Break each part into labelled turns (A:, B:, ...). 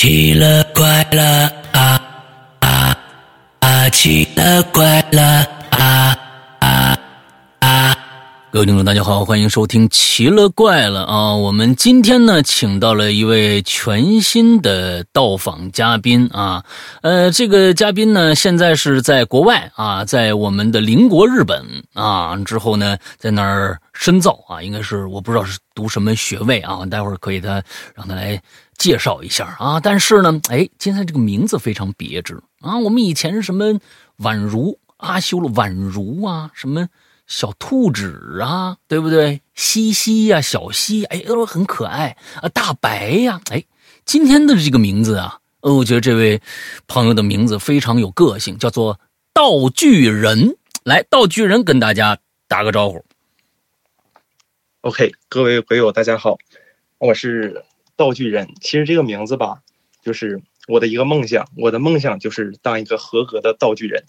A: 奇了怪了啊啊啊！奇了怪了啊啊啊！各位听众，大家好，欢迎收听《奇了怪了》啊！我们今天呢，请到了一位全新的到访嘉宾啊。呃，这个嘉宾呢，现在是在国外啊，在我们的邻国日本啊。之后呢，在那儿深造啊，应该是我不知道是读什么学位啊。待会儿可以他让他来介绍一下啊。但是呢，哎，今天这个名字非常别致啊。我们以前什么宛如阿修了宛如啊，什么。小兔子啊，对不对？西西呀，小西，哎，都很可爱啊。大白呀，哎，今天的这个名字啊，呃，我觉得这位朋友的名字非常有个性，叫做道具人。来，道具人跟大家打个招呼。
B: OK，各位朋友，大家好，我是道具人。其实这个名字吧，就是我的一个梦想，我的梦想就是当一个合格的道具人。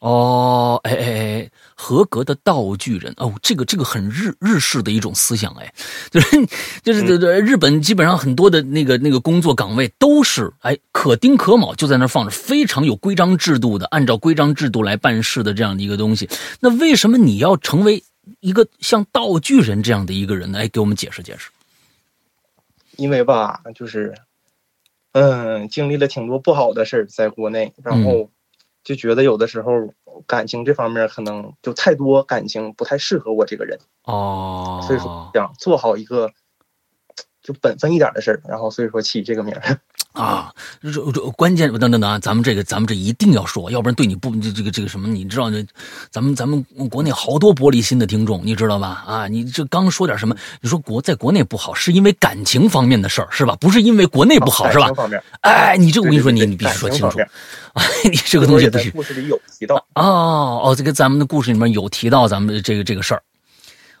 A: 哦，哎哎哎，合格的道具人哦，这个这个很日日式的一种思想，哎，就是就是日本基本上很多的那个那个工作岗位都是哎可丁可卯就在那放着，非常有规章制度的，按照规章制度来办事的这样的一个东西。那为什么你要成为一个像道具人这样的一个人呢？哎，给我们解释解释。
B: 因为吧，就是嗯，经历了挺多不好的事儿在国内，然后。就觉得有的时候感情这方面可能就太多感情不太适合我这个人
A: 哦，
B: 所以说想做好一个就本分一点的事儿，然后所以说起这个名儿
A: 啊。这这关键等等等，咱们这个咱们这一定要说，要不然对你不这这个这个什么，你知道这咱们咱们国内好多玻璃心的听众，你知道吧？啊，你这刚说点什么？你说国在国内不好，是因为感情方面的事儿是吧？不是因为国内不好是吧？哎，你这我跟你说，你你必须说清楚。你这个东西必须
B: 故事里有提到
A: 哦哦，这个咱们的故事里面有提到咱们这个这个事儿。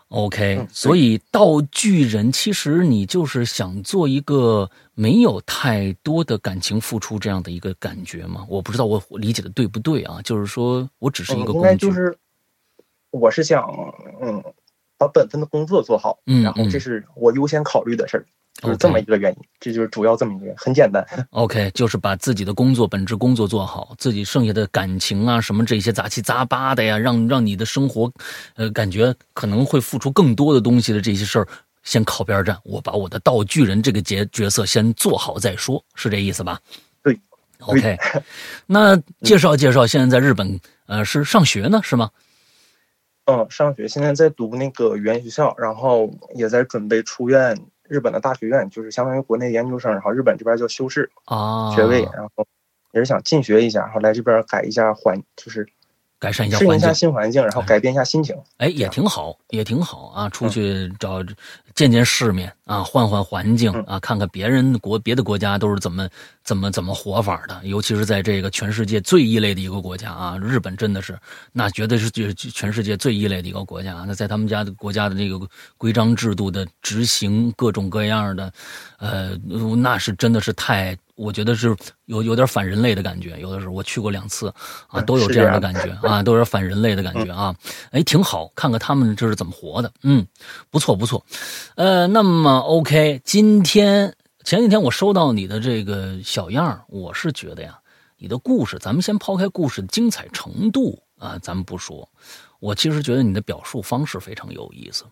A: OK，所以道具人其实你就是想做一个没有太多的感情付出这样的一个感觉嘛？我不知道我理解的对不对啊？就是说我只是一个
B: 工具就是我是想嗯把本分的工作做好，
A: 嗯，
B: 然后这是我优先考虑的事儿。就是这么一个原因，这就是主要这么一个，很简单。
A: OK，就是把自己的工作本职工作做好，自己剩下的感情啊什么这些杂七杂八的呀，让让你的生活，呃，感觉可能会付出更多的东西的这些事儿，先靠边站。我把我的道具人这个角角色先做好再说，是这意思吧？
B: 对。
A: OK，那介绍介绍，现在在日本，呃，是上学呢，是吗？
B: 嗯，上学，现在在读那个语言学校，然后也在准备出院。日本的大学院就是相当于国内研究生，然后日本这边叫修士
A: 啊
B: 学位，然后也是想进学一下，然后来这边改一下环，就是
A: 改善一下
B: 适应一下新环境，然后改变一下心情。
A: 哎，也挺好，也挺好啊！出去找见见世面啊，换换环境啊，看看别人国别的国家都是怎么怎么怎么活法的，尤其是在这个全世界最异类的一个国家啊，日本真的是那绝对是全世界最异类的一个国家。那在他们家的国家的这个规章制度的执行，各种各样的，呃，那是真的是太。我觉得是有有点反人类的感觉，有的时候我去过两次，啊，都有这样的感觉啊，都有点反人类的感觉啊，哎，挺好，看看他们这是怎么活的，嗯，不错不错，呃，那么 OK，今天前几天我收到你的这个小样我是觉得呀，你的故事，咱们先抛开故事的精彩程度啊，咱们不说，我其实觉得你的表述方式非常有意思。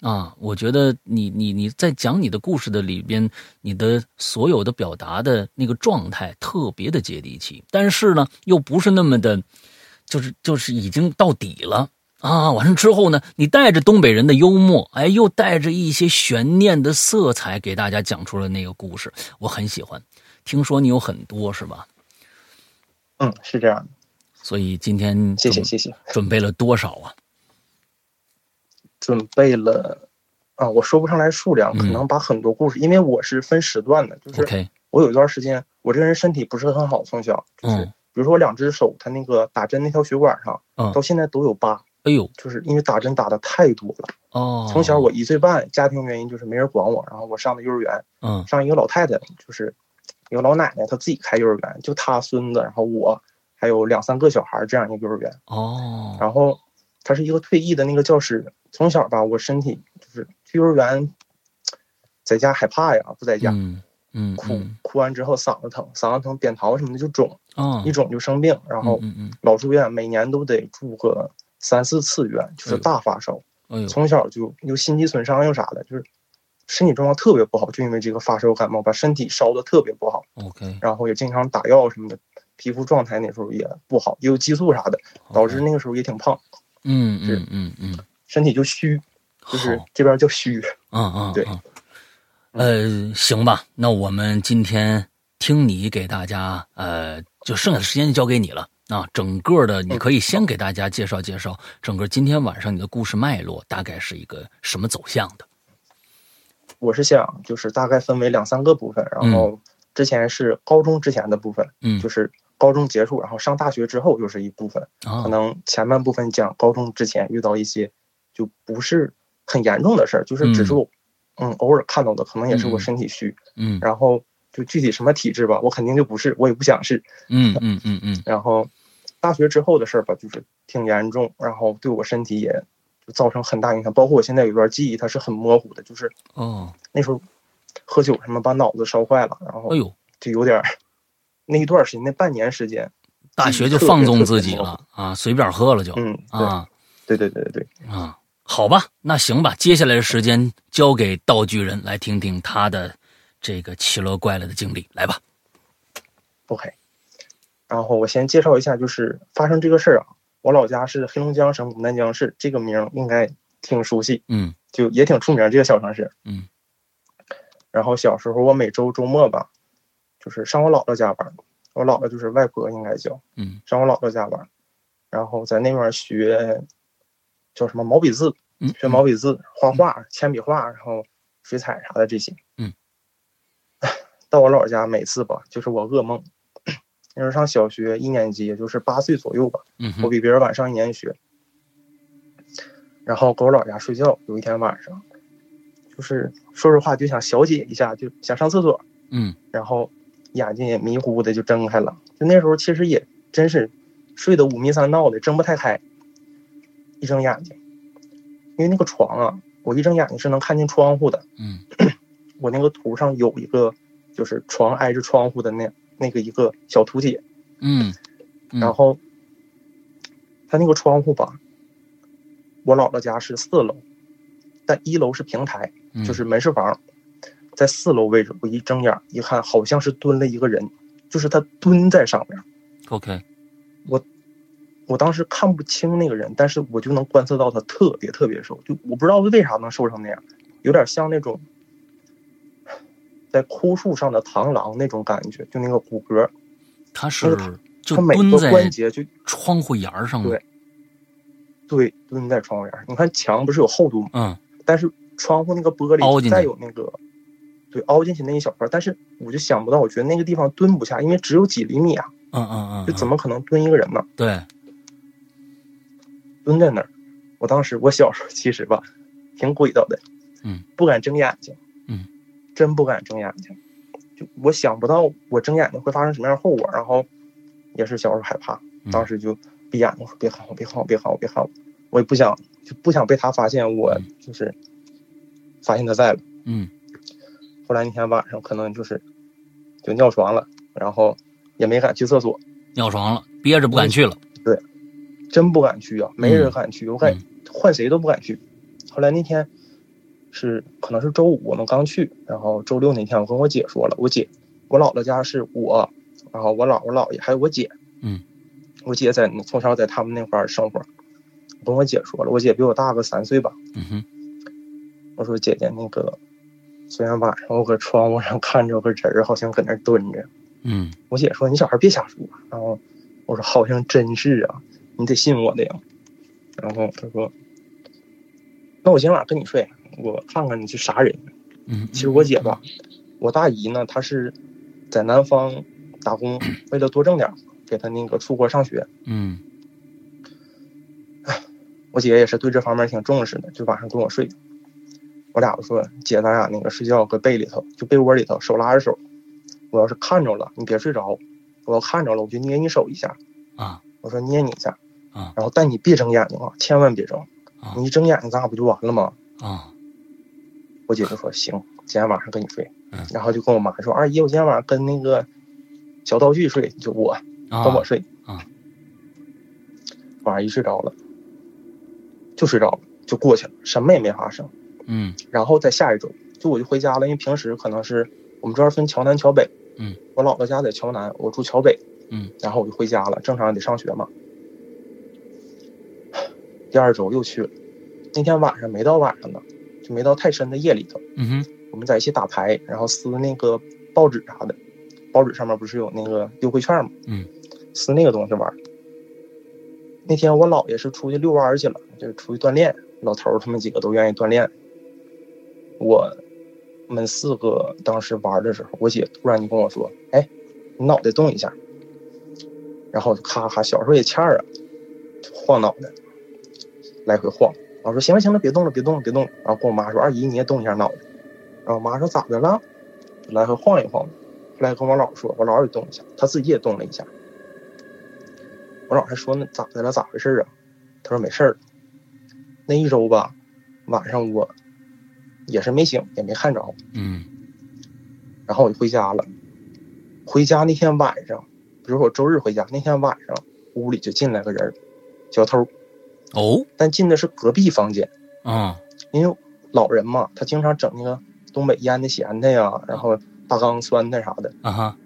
A: 啊，我觉得你你你在讲你的故事的里边，你的所有的表达的那个状态特别的接地气，但是呢，又不是那么的，就是就是已经到底了啊。完了之后呢，你带着东北人的幽默，哎，又带着一些悬念的色彩，给大家讲出了那个故事，我很喜欢。听说你有很多是吧？
B: 嗯，是这样的。
A: 所以今天
B: 谢谢谢谢，
A: 准备了多少啊？
B: 准备了啊，我说不上来数量，可能把很多故事，因为我是分时段的，就是我有一段时间，我这个人身体不是很好，从小就是比如说我两只手，他那个打针那条血管上，到现在都有疤。
A: 哎呦，
B: 就是因为打针打的太多了。
A: 哦，
B: 从小我一岁半，家庭原因就是没人管我，然后我上的幼儿园，
A: 嗯，
B: 上一个老太太，就是一个老奶奶，她自己开幼儿园，就她孙子，然后我还有两三个小孩这样一个幼儿园。
A: 哦，
B: 然后她是一个退役的那个教师。从小吧，我身体就是去幼儿园，在家害怕呀，不在家。
A: 嗯，
B: 哭哭完之后嗓子疼，嗓子疼扁桃什么的就肿，
A: 啊，
B: 一肿就生病，然后老住院，每年都得住个三四次院，就是大发烧。从小就又心肌损伤又啥的，就是身体状况特别不好，就因为这个发烧感冒，把身体烧的特别不好。
A: OK，
B: 然后也经常打药什么的，皮肤状态那时候也不好，也有激素啥的，导致那个时候也挺胖，
A: 嗯嗯嗯嗯，
B: 身体就虚，就是这边叫虚。
A: 嗯嗯，
B: 对。
A: 嗯，呃，行吧，那我们今天听你给大家，呃，就剩下的时间就交给你了。啊。整个的，你可以先给大家介绍介绍整个今天晚上你的故事脉络大概是一个什么走向的。
B: 我是想就是大概分为两三个部分，然后之前是高中之前的部分，
A: 嗯，
B: 就是高中结束，然后上大学之后又是一部分，
A: 啊
B: 可能前半部分讲高中之前遇到一些就不是很严重的事儿，就是只是我嗯偶尔看到的，可能也是我身体虚，
A: 嗯。
B: 然后就具体什么体质吧，我肯定就不是，我也不想是。
A: 嗯嗯嗯嗯。
B: 然后大学之后的事儿吧，就是挺严重，然后对我身体也就造成很大影响，包括我现在有段记忆它是很模糊的，就是
A: 哦，
B: 那时候喝酒什么把脑子烧坏了，然后
A: 哎呦，
B: 就有点儿那一段时间，那半年时间，
A: 大学就放纵自己了啊，随便喝了就
B: 嗯，
A: 啊
B: 对对对对对对，
A: 啊，好吧，那行吧，接下来的时间交给道具人来听听他的这个奇了怪了的经历，来吧。
B: OK。然后我先介绍一下，就是发生这个事儿啊，我老家是黑龙江省牡丹江市，这个名儿应该挺熟悉，
A: 嗯
B: 就也挺出名这个小城市。
A: 嗯。
B: 然后小时候我每周周末吧，就是上我姥姥家玩儿，我姥姥就是外婆应该叫，
A: 嗯
B: 上我姥姥家玩儿，然后在那边学叫什么毛笔字，
A: 嗯，
B: 学毛笔字、画画、铅笔画，然后水彩啥的这些。
A: 嗯。
B: 到我姥姥家每次吧，就是我噩梦。那时候上小学一年级，也就是八岁左右吧，
A: 嗯
B: 我比别人晚上一年学。然后搁我姥姥家睡觉，有一天晚上，就是说实话就想小解一下，就想上厕所，
A: 嗯
B: 然后眼睛也迷糊的就睁开了。就那时候其实也真是睡得五迷三道的，睁不太开。一睁眼睛，因为那个床啊，我一睁眼睛是能看见窗户的。
A: 嗯
B: 我那个图上有一个，就是床挨着窗户的那那个一个小图解，
A: 嗯嗯，
B: 然后它那个窗户吧，我姥姥家是四楼，但一楼是平台，
A: 嗯
B: 就是门市房，在四楼位置，我一睁眼一看，好像是蹲了一个人，就是他蹲在上面。
A: OK，
B: 我我当时看不清那个人，但是我就能观测到他特别特别瘦，就我不知道为啥能瘦成那样，有点像那种在枯树上的螳螂那种感觉，就那个骨骼，
A: 他是就
B: 他每个
A: 蹲在
B: 关节就
A: 窗户沿儿上？
B: 对对蹲在窗户沿儿。你看墙不是有厚度吗？
A: 嗯
B: 但是窗户那个玻璃再有那个，对，凹进去那一小块儿，但是我就想不到，我觉得那个地方蹲不下，因为只有几厘米啊，
A: 嗯嗯嗯，
B: 就怎么可能蹲一个人呢？
A: 对？
B: 蹲在那儿，我当时我小时候其实吧，挺鬼道的，
A: 嗯，
B: 不敢睁眼睛，
A: 嗯，
B: 真不敢睁眼睛，就我想不到我睁眼睛会发生什么样的后果，然后也是小时候害怕，
A: 嗯。
B: 当时就闭眼睛说别喊我，别喊我，别喊我，别喊我，我也不想就不想被他发现我就是发现他在了。
A: 嗯
B: 后来那天晚上可能就是就尿床了，然后也没敢去厕所，
A: 尿床了，憋着不敢去了。
B: 对真不敢去啊，没人敢去，我感
A: 嗯
B: 换谁都不敢去。后来那天是可能是周五，我们刚去，然后周六那天我跟我姐说了，我姐我姥姥家是我，然后我姥我姥爷还有我姐，
A: 嗯，
B: 我姐在从小在他们那块儿生活，我跟我姐说了，我姐比我大个三岁吧，
A: 嗯哼，
B: 我说姐姐那个昨天晚上我搁窗户上看着个人儿，好像搁那儿蹲着。
A: 嗯
B: 我姐说：“你小孩别瞎说。”然后我说：“好像真是啊，你得信我的呀。”然后她说：“那我今晚跟你睡，我看看你是啥人。
A: 嗯，”
B: 其实我姐吧，我大姨呢，她是在南方打工，为了多挣点，给她那个出国上学。
A: 嗯
B: 我姐也是对这方面挺重视的，就晚上跟我睡。我俩就说：“姐，咱俩那个睡觉搁被里头，就被窝里头，手拉着手。我要是看着了，你别睡着；我要看着了，我就捏你手一下。”
A: 啊
B: 我说捏你一下，
A: 啊
B: 然后但你别睁眼睛啊，千万别睁，
A: 啊
B: 你一睁眼睛咱俩不就完了吗？
A: 啊
B: 我姐就说行，今天晚上跟你睡。然后就跟我妈说：“二姨，我今天晚上跟那个小道具睡，就我跟我睡。”啊，晚上一睡着了，就睡着了，就过去了，什么也没发生。
A: 嗯。
B: 然后再下一周，就我就回家了，因为平时可能是我们这儿分桥南桥北。
A: 嗯。
B: 我姥姥家在桥南，我住桥北。
A: 嗯。
B: 然后我就回家了，正常得上学嘛。第二周又去了，那天晚上没到晚上呢，就没到太深的夜里头。
A: 嗯哼。
B: 我们在一起打牌，然后撕那个报纸啥的，报纸上面不是有那个优惠券吗？
A: 嗯，
B: 撕那个东西玩。那天我姥爷是出去遛弯去了，就是出去锻炼。老头他们几个都愿意锻炼。我们四个当时玩的时候，我姐突然就跟我说：“哎，你脑袋动一下。”然后咔咔，小时候也欠啊，晃脑袋，来回晃。我说：“行了行了，别动了，别动了，别动了。”然后跟我妈说：“二姨你也动一下脑袋。”然后我妈说咋的了？来回晃一晃。后来跟我姥说，我姥也动一下，他自己也动了一下。我姥还说呢咋的了？咋回事啊？他说没事儿。那一周吧，晚上我也是没醒，也没看着。
A: 嗯。
B: 然后我就回家了。回家那天晚上，比如说我周日回家那天晚上，屋里就进来个人，小偷。
A: 哦。
B: 但进的是隔壁房间。
A: 啊。
B: 因为老人嘛，他经常整那个。东北腌的咸菜呀，然后大缸酸菜啥的，
A: 啊哈，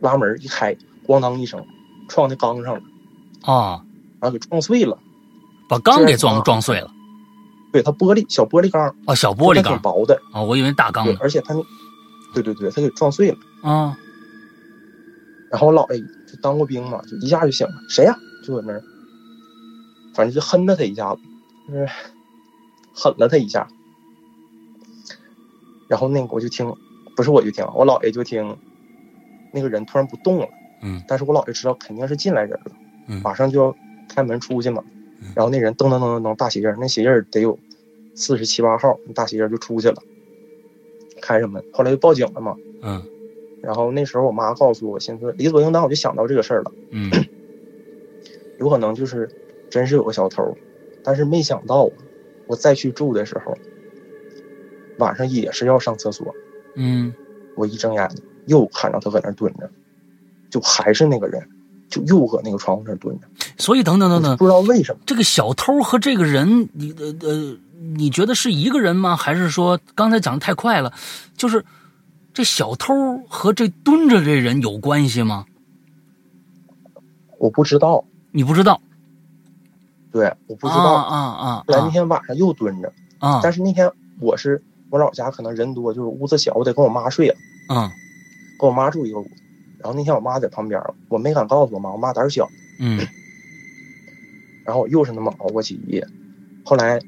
B: 拉门一开，咣当一声，撞那缸上了，
A: 啊，
B: 然后给撞碎了，
A: 把缸给撞撞碎了，
B: 对，它玻璃小玻璃缸，
A: 啊，小玻璃缸，
B: 挺薄的，
A: 啊，我以为大缸，
B: 而且它那，对对对，它给撞碎了，
A: 啊，
B: 然后我姥爷就当过兵嘛，就一下就醒了，谁呀？就搁那儿，反正就哼了他一下子，就是狠了他一下。然后那个我就听，不是我就听，我姥爷就听，那个人突然不动了，
A: 嗯，
B: 但是我姥爷知道肯定是进来人了，
A: 嗯，
B: 马上就要开门出去嘛，然后那人噔噔噔噔噔大鞋印那鞋印得有四十七八号，那大鞋印就出去了，开着门，后来就报警了嘛，
A: 嗯，
B: 然后那时候我妈告诉我，寻思理所应当，我就想到这个事儿了，
A: 嗯，
B: 有可能就是真是有个小偷，但是没想到我再去住的时候。晚上也是要上厕所，
A: 嗯，
B: 我一睁眼又看到他搁那蹲着，就还是那个人，就又搁那个窗户那蹲着。
A: 所以等等等等，
B: 不知道为什么
A: 这个小偷和这个人，你呃呃，你觉得是一个人吗？还是说刚才讲的太快了？就是这小偷和这蹲着这人有关系吗？
B: 我不知道，
A: 你不知道？
B: 对，我不知道
A: 啊啊！
B: 后来那天晚上又蹲着
A: 啊，
B: 但是那天我是。我老家可能人多，就是屋子小，我得跟我妈睡啊。
A: 嗯，
B: 跟我妈住一个屋。然后那天我妈在旁边，我没敢告诉我妈，我妈胆小。
A: 嗯。
B: 然后我又是那么熬过去一夜。后来，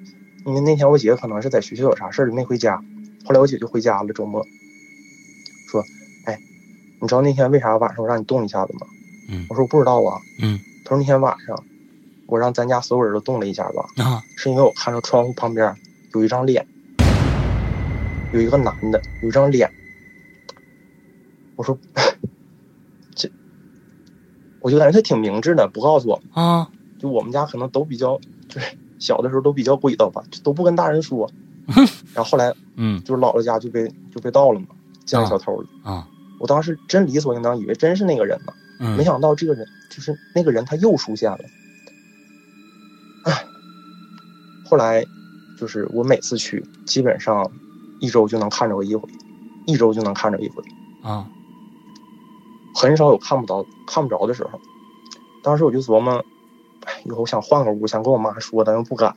B: 因为那天我姐可能是在学校有啥事儿，没回家。后来我姐就回家了，周末。说：“哎，你知道那天为啥晚上我让你动一下子吗？”
A: 嗯。
B: 我说：“我不知道啊。”
A: 嗯。
B: 他说：“那天晚上，我让咱家所有人都动了一下子。”
A: 啊。
B: 是因为我看到窗户旁边有一张脸。有一个男的，有一张脸。我说，这，我就感觉他挺明智的，不告诉我
A: 啊。
B: 就我们家可能都比较，就是小的时候都比较鬼道吧，都不跟大人说。然后后来，
A: 嗯，
B: 就是姥姥家就被就被盗了嘛，见了小偷了
A: 啊。
B: 我当时真理所应当以为真是那个人呢，没想到这个人就是那个人，他又出现了。唉，后来就是我每次去，基本上。一周就能看着我一回，一周就能看着一回，
A: 啊，
B: 很少有看不着看不着的时候。当时我就琢磨，哎，以后想换个屋，想跟我妈说，但又不敢。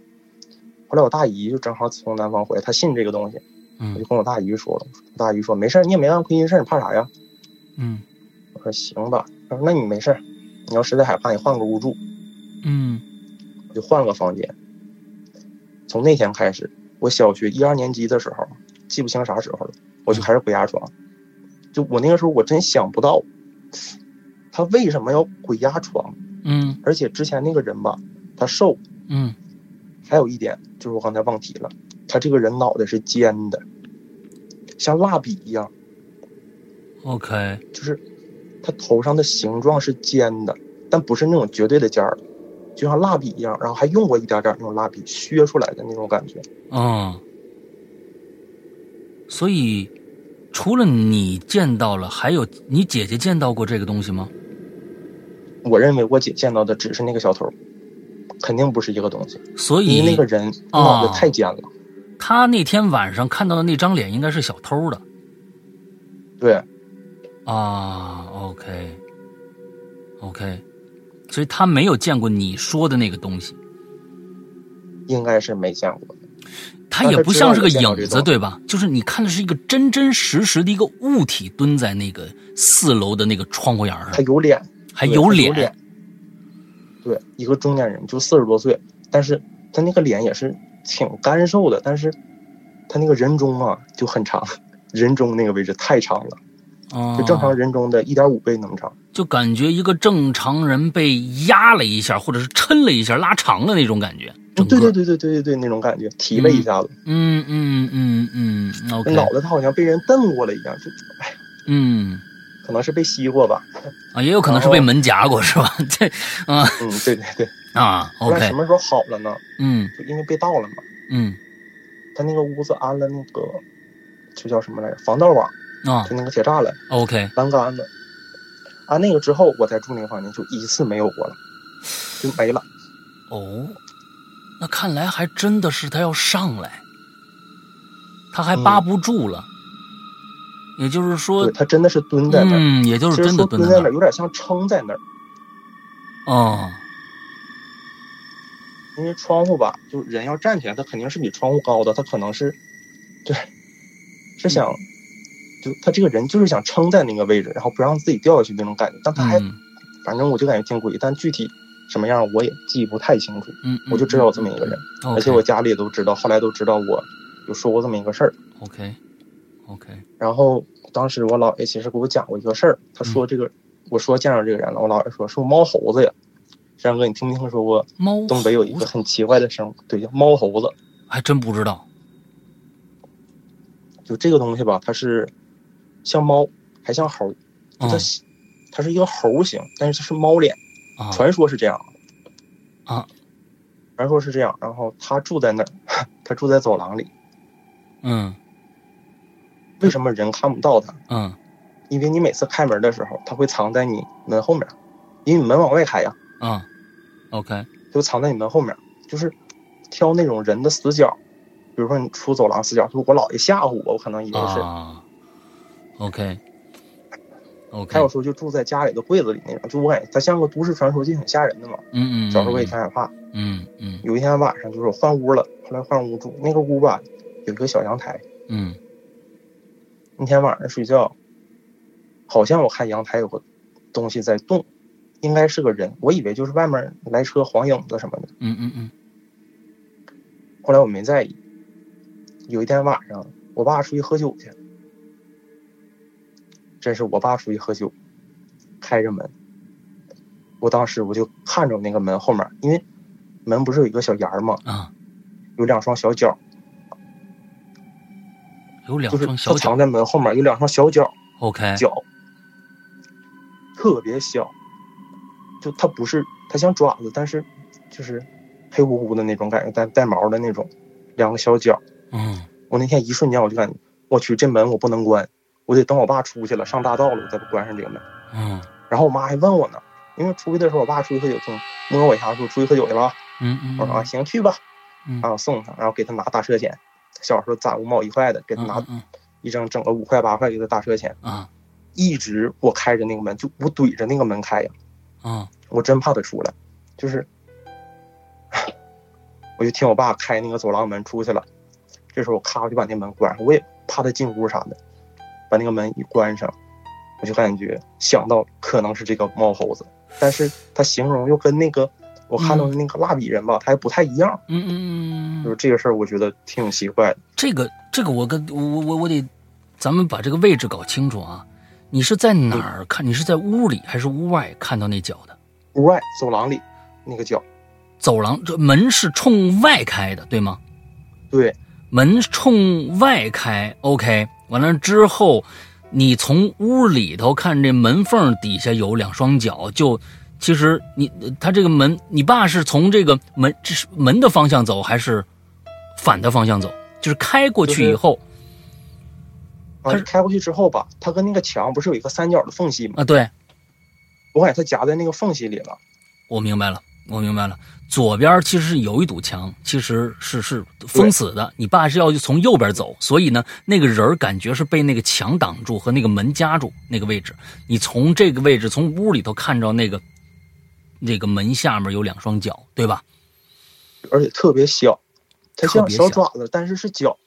B: 后来我大姨就正好从南方回来，她信这个东西，我就跟我大姨说了。我大姨说：“没事你也没干亏心事你怕啥呀？”
A: 嗯，
B: 我说：“行吧。”她说：“那你没事你要实在害怕，你换个屋住。”
A: 嗯，
B: 我就换了个房间。从那天开始，我小学一二年级的时候。记不清啥时候了，我就开始鬼压床。就我那个时候，我真想不到，他为什么要鬼压床？
A: 嗯，
B: 而且之前那个人吧，他瘦。
A: 嗯，
B: 还有一点就是我刚才忘提了，他这个人脑袋是尖的，像蜡笔一样。
A: OK，
B: 就是他头上的形状是尖的，但不是那种绝对的尖儿，就像蜡笔一样，然后还用过一点点那种蜡笔削出来的那种感觉。
A: 嗯。所以，除了你见到了，还有你姐姐见到过这个东西吗？
B: 我认为我姐见到的只是那个小偷，肯定不是一个东西。
A: 所以
B: 那个人脑子太尖了。
A: 他那天晚上看到的那张脸应该是小偷的。
B: 对。
A: 啊，OK，OK，所以他没有见过你说的那个东西。
B: 应该是没见过。
A: 他也不像是个影子，对吧？就是你看的是一个真真实实的一个物体蹲在那个四楼的那个窗户沿上。
B: 他有脸，
A: 还有脸。
B: 对，一个中年人，就四十多岁，但是他那个脸也是挺干瘦的，但是他那个人中啊就很长，人中那个位置太长了，就正常人中的一点五倍那么长。
A: 就感觉一个正常人被压了一下，或者是抻了一下，拉长了那种感觉。
B: 对对对对对对对，那种感觉，提了一下子。
A: 嗯嗯嗯嗯，OK。
B: 脑袋他好像被人瞪过了一样，就哎。
A: 嗯，
B: 可能是被吸过吧。
A: 啊，也有可能是被门夹过，是吧？对，啊，
B: 嗯，对对对。
A: 啊，OK。
B: 什么时候好了呢？
A: 嗯，
B: 就因为被盗了嘛。
A: 嗯。
B: 他那个屋子安了那个，就叫什么来着？防盗网。
A: 啊。
B: 就那个铁栅栏。
A: OK。
B: 栏杆子。安那个之后，我再住那个房间就一次没有过了，就没了。
A: 哦。那看来还真的是他要上来，他还扒不住了。也就是说，
B: 他真的是蹲在那儿。
A: 嗯，也就是真的
B: 蹲在那儿，有点像撑在那儿。
A: 哦。
B: 因为窗户吧，就人要站起来，他肯定是比窗户高的。他可能是，对，是想，就他这个人就是想撑在那个位置，然后不让自己掉下去那种感觉。但他还，反正我就感觉挺诡异。但具体。什么样我也记不太清楚，
A: 嗯，
B: 我就知道有这么一个人，而且我家里也都知道，后来都知道我有说过这么一个事儿。
A: OK，OK。
B: 然后当时我姥爷其实给我讲过一个事儿，他说这个，我说见着这个人了，我姥爷说是猫猴子呀。山哥，你听没听说过？
A: 猫
B: 东北有一个很奇怪的生物，对，叫猫猴子。
A: 还真不知道。
B: 就这个东西吧，它是像猫，还像猴，它它是一个猴形，但是它是猫脸。传说是这样，
A: 啊，
B: 传说是这样。然后他住在那儿，他住在走廊里。
A: 嗯，
B: 为什么人看不到他？
A: 嗯，
B: 因为你每次开门的时候，他会藏在你门后面，因为你门往外开呀。
A: 啊，OK，
B: 就藏在你门后面，就是挑那种人的死角，比如说你出走廊死角，就我姥爷吓唬我，我可能以为是。
A: OK。
B: 还有时候就住在家里的柜子里那种，就我感觉它像个都市传说，就挺吓人的嘛。
A: 嗯嗯。
B: 小时候我也挺害怕。
A: 嗯嗯。
B: 有一天晚上，就是我换屋了，后来换屋住，那个屋吧有一个小阳台。
A: 嗯。
B: 那天晚上睡觉，好像我看阳台有个东西在动，应该是个人，我以为就是外面来车晃影子什么的。
A: 嗯嗯嗯。
B: 后来我没在意。有一天晚上，我爸出去喝酒去。这是我爸出去喝酒，开着门。我当时我就看着那个门后面，因为门不是有一个小檐吗？
A: 啊，
B: 有两双小脚，
A: 有两双小脚
B: 藏在门后面，有两双小脚。
A: OK，
B: 脚特别小，就它不是它像爪子，但是就是黑乎乎的那种感觉，带带毛的那种，两个小脚。
A: 嗯，
B: 我那天一瞬间我就感觉，我去，这门我不能关。我得等我爸出去了，上大道了，我再关上这个门。
A: 嗯。
B: 然后我妈还问我呢，因为出去的时候，我爸出去喝酒，听摸我一下说出去喝酒去了。
A: 嗯嗯。
B: 我说啊，行，去吧。
A: 嗯。
B: 然后送他，然后给他拿大车钱。小时候攒五毛一块的，给他拿一张整个五块八块给他大车钱。
A: 啊。
B: 一直我开着那个门，就我怼着那个门开呀。
A: 啊。
B: 我真怕他出来，就是，我就听我爸开那个走廊门出去了。这时候我咔我就把那门关上，我也怕他进屋啥的。把那个门一关上，我就感觉想到可能是这个猫猴子，但是他形容又跟那个我看到的那个蜡笔人吧，他还不太一样。
A: 嗯嗯嗯，
B: 就是这个事儿，我觉得挺奇怪的。
A: 这个这个，我跟我我我得，咱们把这个位置搞清楚啊。你是在哪儿看？你是在屋里还是屋外看到那脚的？
B: 屋外走廊里那个脚。
A: 走廊这门是冲外开的，对吗？
B: 对，
A: 门冲外开。OK。完了之后，你从屋里头看这门缝底下有两双脚，就其实你他这个门，你爸是从这个门这是门的方向走，还是反的方向走？就是开过去以后，
B: 啊，开过去之后吧，它跟那个墙不是有一个三角的缝隙吗？
A: 啊，对，
B: 我感觉它夹在那个缝隙里了。
A: 我明白了，我明白了。左边其实是有一堵墙，其实是是封死的。你爸是要从右边走，所以呢，那个人感觉是被那个墙挡住和那个门夹住那个位置。你从这个位置从屋里头看着那个那个门下面有两双脚，对吧？
B: 而且特别小，它像小爪子，但是是脚。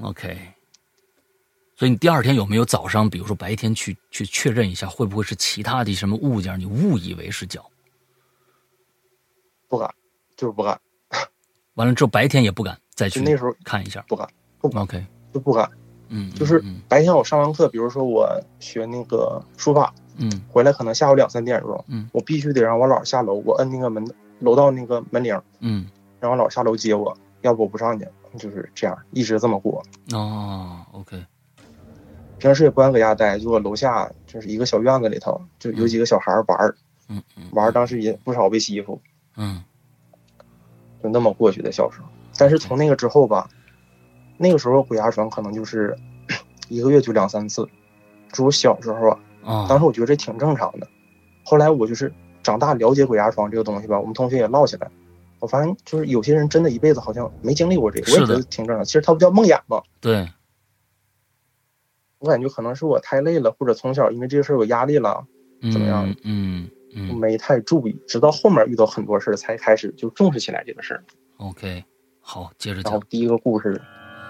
A: OK。所以你第二天有没有早上，比如说白天去去确认一下，会不会是其他的什么物件？你误以为是脚？
B: 不敢，就是不敢。
A: 完了之后白天也不敢再去。
B: 那时候
A: 看一下，
B: 不敢。不
A: OK，
B: 就不敢。
A: 嗯，
B: 就是白天我上完课，比如说我学那个书法，
A: 嗯，
B: 回来可能下午两三点钟，嗯，我必须得让我姥下楼，我摁那个门楼道那个门铃，
A: 嗯，
B: 让我姥下楼接我，要不我不上去，就是这样，一直这么过。
A: 哦，OK。
B: 平时也不敢搁家待，就我楼下就是一个小院子里头，就有几个小孩玩儿，
A: 嗯嗯，
B: 玩儿当时也不少被欺负，
A: 嗯，
B: 就那么过去的小时候。但是从那个之后吧，那个时候鬼压床可能就是一个月就两三次，就我小时候啊，当时我觉得这挺正常的。后来我就是长大了解鬼压床这个东西吧，我们同学也唠起来，我发现就是有些人真的一辈子好像没经历过这个，我也觉得挺正常。其实它不叫梦魇吗？
A: 对。
B: 我感觉可能是我太累了，或者从小因为这个事儿有压力了，怎么样？
A: 嗯嗯，
B: 没太注意，直到后面遇到很多事儿才开始就重视起来这个事儿。
A: OK，好，接着
B: 讲。然后第一个故事，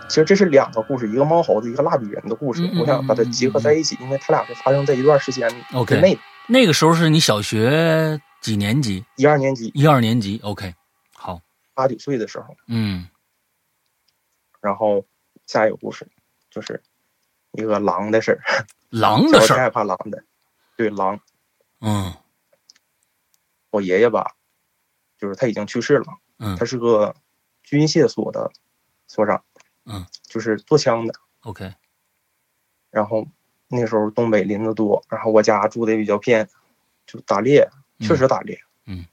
B: 其实这是两个故事，一个猫猴子，一个蜡笔人的故事。我想把它结合在一起，因为它俩是发生在一段时间之内。
A: 那个时候是你小学几年级？
B: 一二年级。
A: 一二年级。OK，好，
B: 八九岁的时候。
A: 嗯。
B: 然后下一个故事就是。一个狼的事儿，
A: 狼的事儿，
B: 我害怕狼的，对狼，
A: 嗯，
B: 我爷爷吧，就是他已经去世了，
A: 嗯，
B: 他是个军械所的所长，
A: 嗯，
B: 就是做枪的
A: ，OK，
B: 然后那时候东北林子多，然后我家住的也比较偏，就打猎，确实打猎，
A: 嗯，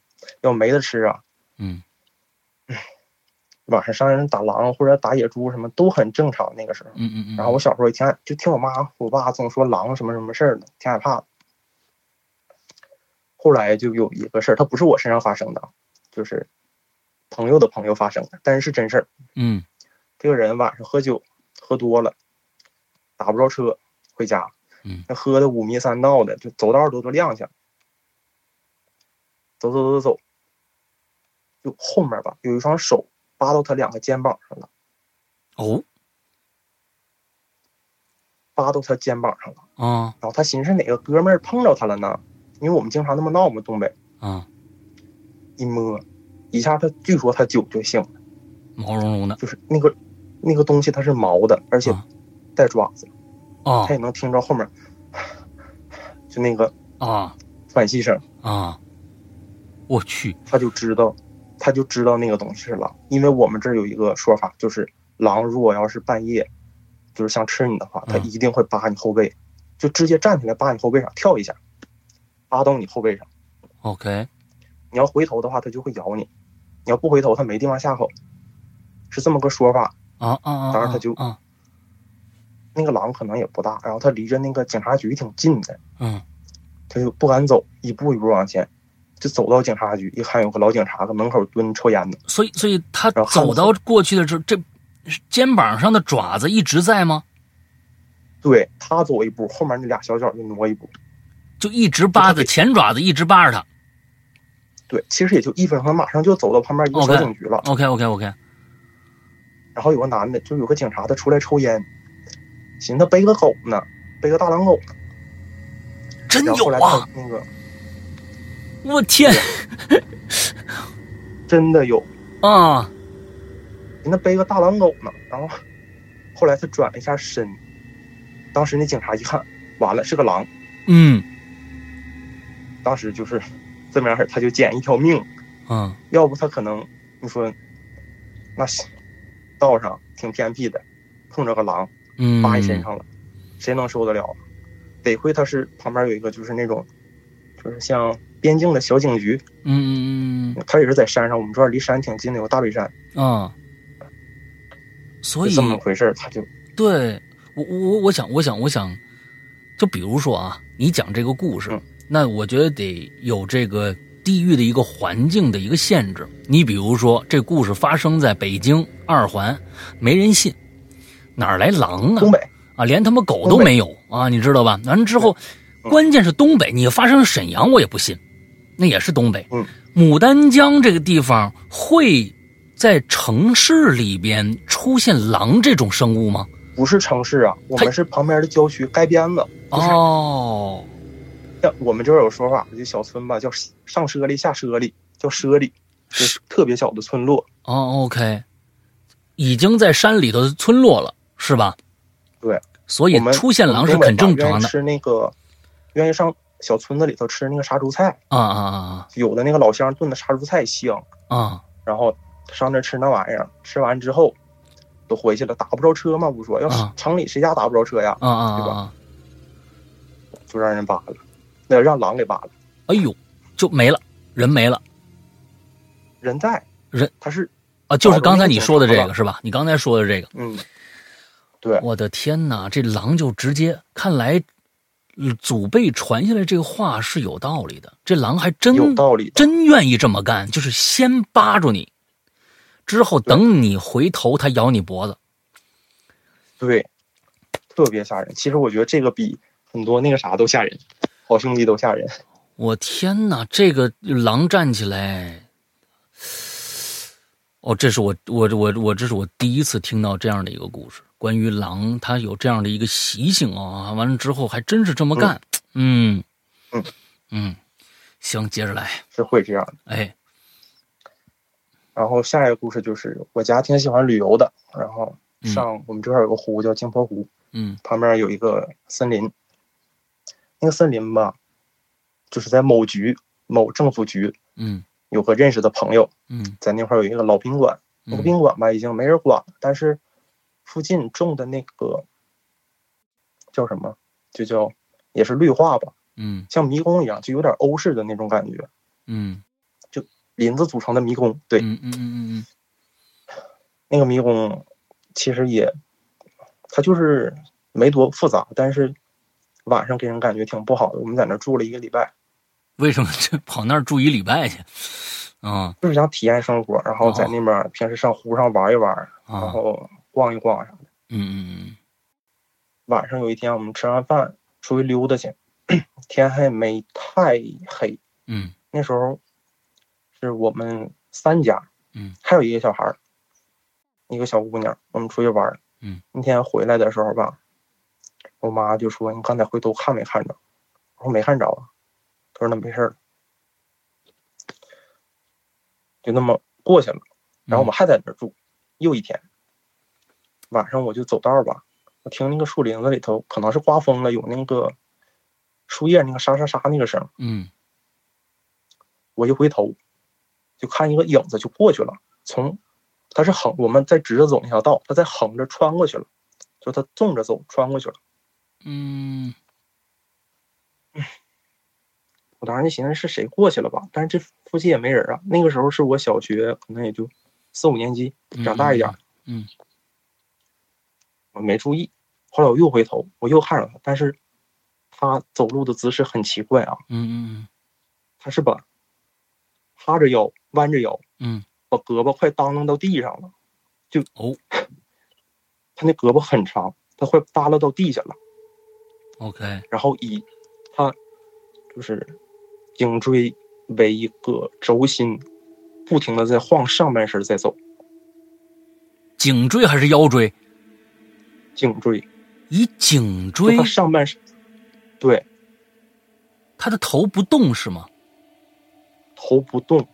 B: 要没得吃啊，
A: 嗯。
B: 晚上上人打狼或者打野猪什么都很正常，那个时候。
A: 嗯嗯嗯。
B: 然后我小时候也挺就听我妈我爸总说狼什么什么事儿的，挺害怕的。后来就有一个事儿，它不是我身上发生的，就是朋友的朋友发生的，但是是真事儿。
A: 嗯。
B: 这个人晚上喝酒喝多了，打不着车回家。
A: 嗯。
B: 那喝的五迷三道的，就走道都都踉跄。走走走走走，就后面吧有一双手。扒到他两个肩膀上了，哦，扒到他肩膀上了
A: 啊！
B: 然后他寻思哪个哥们儿碰着他了呢？因为我们经常那么闹嘛，东北。
A: 啊，
B: 一摸，一下他据说他酒就醒了，
A: 毛茸茸的，
B: 就是那个那个东西它是毛的，而且带爪子
A: 啊，
B: 他也能听着后面，就那个
A: 啊。
B: 喘息声。
A: 啊，我去，
B: 他就知道。他就知道那个东西是狼，因为我们这儿有一个说法，就是狼如果要是半夜，就是想吃你的话，它一定会扒你后背，就直接站起来扒你后背上跳一下，扒到你后背上。
A: OK，
B: 你要回头的话，它就会咬你；你要不回头，它没地方下口，是这么个说法。
A: 啊啊啊！
B: 当然，他就
A: 啊，
B: 那个狼可能也不大，然后他离着那个警察局挺近的，
A: 嗯，
B: 他就不敢走，一步一步往前。就走到警察局，一看有个老警察在门口蹲抽烟呢。
A: 所以，所以他走到过去的时候，这肩膀上的爪子一直在吗？
B: 对他走一步，后面那俩小脚就挪一步，
A: 就一直扒着前爪子，一直扒着他。
B: 对，其实也就一分钟，马上就走到旁边一个小警局了。
A: OK，OK，OK。
B: 然后有个男的，就有个警察，他出来抽烟，寻思背个狗呢，背个大狼狗呢。
A: 真有
B: 啊！那个。
A: 我天，
B: 真的有
A: 啊！
B: 那背个大狼狗呢，然后后来他转了一下身，当时那警察一看，完了是个狼，
A: 嗯，
B: 当时就是这么样式他就捡一条命，
A: 嗯，
B: 要不他可能你说那道上挺偏僻的，碰着个狼，
A: 嗯，
B: 扒你身上了，谁能受得了？得亏他是旁边有一个就是那种，就是像。边境的小警局，
A: 嗯嗯嗯，
B: 他也是在山上，我们这儿离山挺近的，有大北山
A: 啊，所以
B: 这么回事他就
A: 对我我我想我想我想，就比如说啊，你讲这个故事，那我觉得得有这个地域的一个环境的一个限制。你比如说，这故事发生在北京二环，没人信，哪来狼啊？
B: 东北
A: 啊，连他妈狗都没有啊，你知道吧？完了之后，关键是东北，你发生沈阳我也不信，那也是东北。
B: 嗯，
A: 牡丹江这个地方会在城市里边出现狼这种生物吗？
B: 不是城市啊，我们是旁边的郊区街边子。
A: 哦，
B: 像我们这儿有说法，就小村吧，叫上舍里下舍里，叫舍里，是特别小的村落。
A: 哦，OK，已经在山里头村落了，是吧？
B: 对，
A: 所以出现狼是很正常的。
B: 吃那个，愿意上小村子里头吃那个杀猪菜
A: 啊啊啊！
B: 有的那个老乡炖的杀猪菜香
A: 啊，
B: 然后上那吃那玩意儿，吃完之后。都回去了，打不着车嘛？不说，要城里谁家打不着车呀？
A: 啊啊，
B: 对吧？就让人扒了，那让狼给扒了。
A: 哎呦，就没了，人没了，
B: 人在
A: 人
B: 他是
A: 啊，就是刚才你说的这个是吧？你刚才说的这个，
B: 嗯，对，
A: 我的天哪，这狼就直接看来，祖辈传下来这个话是有道理的，这狼还真
B: 有道理，
A: 真愿意这么干，就是先扒住你。之后等你回头，它咬你脖子，
B: 对，特别吓人。其实我觉得这个比很多那个啥都吓人，好兄弟都吓人。
A: 我天哪，这个狼站起来，哦，这是我我我我这是我第一次听到这样的一个故事，关于狼它有这样的一个习性啊。完了之后还真是这么干，
B: 嗯。
A: 嗯嗯，行，接着来，
B: 是会这样的，
A: 哎。
B: 然后下一个故事就是我家挺喜欢旅游的，然后上我们这块有个湖叫镜泊湖，
A: 嗯，
B: 旁边有一个森林，那个森林吧，就是在某局某政府局，
A: 嗯，
B: 有个认识的朋友，
A: 嗯，
B: 在那块有一个老宾馆，那个宾馆吧已经没人管了，但是附近种的那个叫什么，就叫也是绿化吧，
A: 嗯，
B: 像迷宫一样，就有点欧式的那种感觉，
A: 嗯。
B: 就林子组成的迷宫，对，
A: 嗯嗯嗯嗯嗯，
B: 那个迷宫其实也，它就是没多复杂，但是晚上给人感觉挺不好的。我们在那住了一个礼拜，
A: 为什么就跑那儿住一礼拜去？啊，
B: 就是想体验生活，然后在那边平时上湖上玩一玩，然后逛一逛啥的。
A: 嗯嗯嗯。
B: 晚上有一天我们吃完饭出去溜达去，天还没太黑。
A: 嗯，
B: 那时候。是我们三家，
A: 嗯，
B: 还有一个小孩儿，一个小姑娘，我们出去玩儿，
A: 嗯，
B: 那天回来的时候吧，我妈就说：“你刚才回头看没看着？”我说：“没看着啊。”她说：“那没事儿。”就那么过去了。然后我们还在那儿住，又一天。晚上我就走道吧，我听那个树林子里头，可能是刮风了，有那个树叶那个沙沙沙那个声，
A: 嗯，
B: 我一回头。就看一个影子就过去了，从它是横，我们在直着走那条道，它在横着穿过去了，就它纵着走穿过去了。
A: 嗯，
B: 我当时就寻思是谁过去了吧，但是这附近也没人啊。那个时候是我小学，可能也就四五年级，长大一点。
A: 嗯，
B: 我没注意，后来我又回头，我又看着他，但是他走路的姿势很奇怪啊。
A: 嗯嗯嗯，
B: 他是把趴着腰。弯着腰，
A: 嗯，
B: 把胳膊快当啷到地上了，就
A: 哦，
B: 他那胳膊很长，他快耷拉到地下了。
A: OK，
B: 然后以他就是颈椎为一个轴心，不停的在晃上半身在走。
A: 颈椎还是腰椎？
B: 颈椎，
A: 以颈椎，
B: 他上半身，对，
A: 他的头不动是吗？
B: 头不动。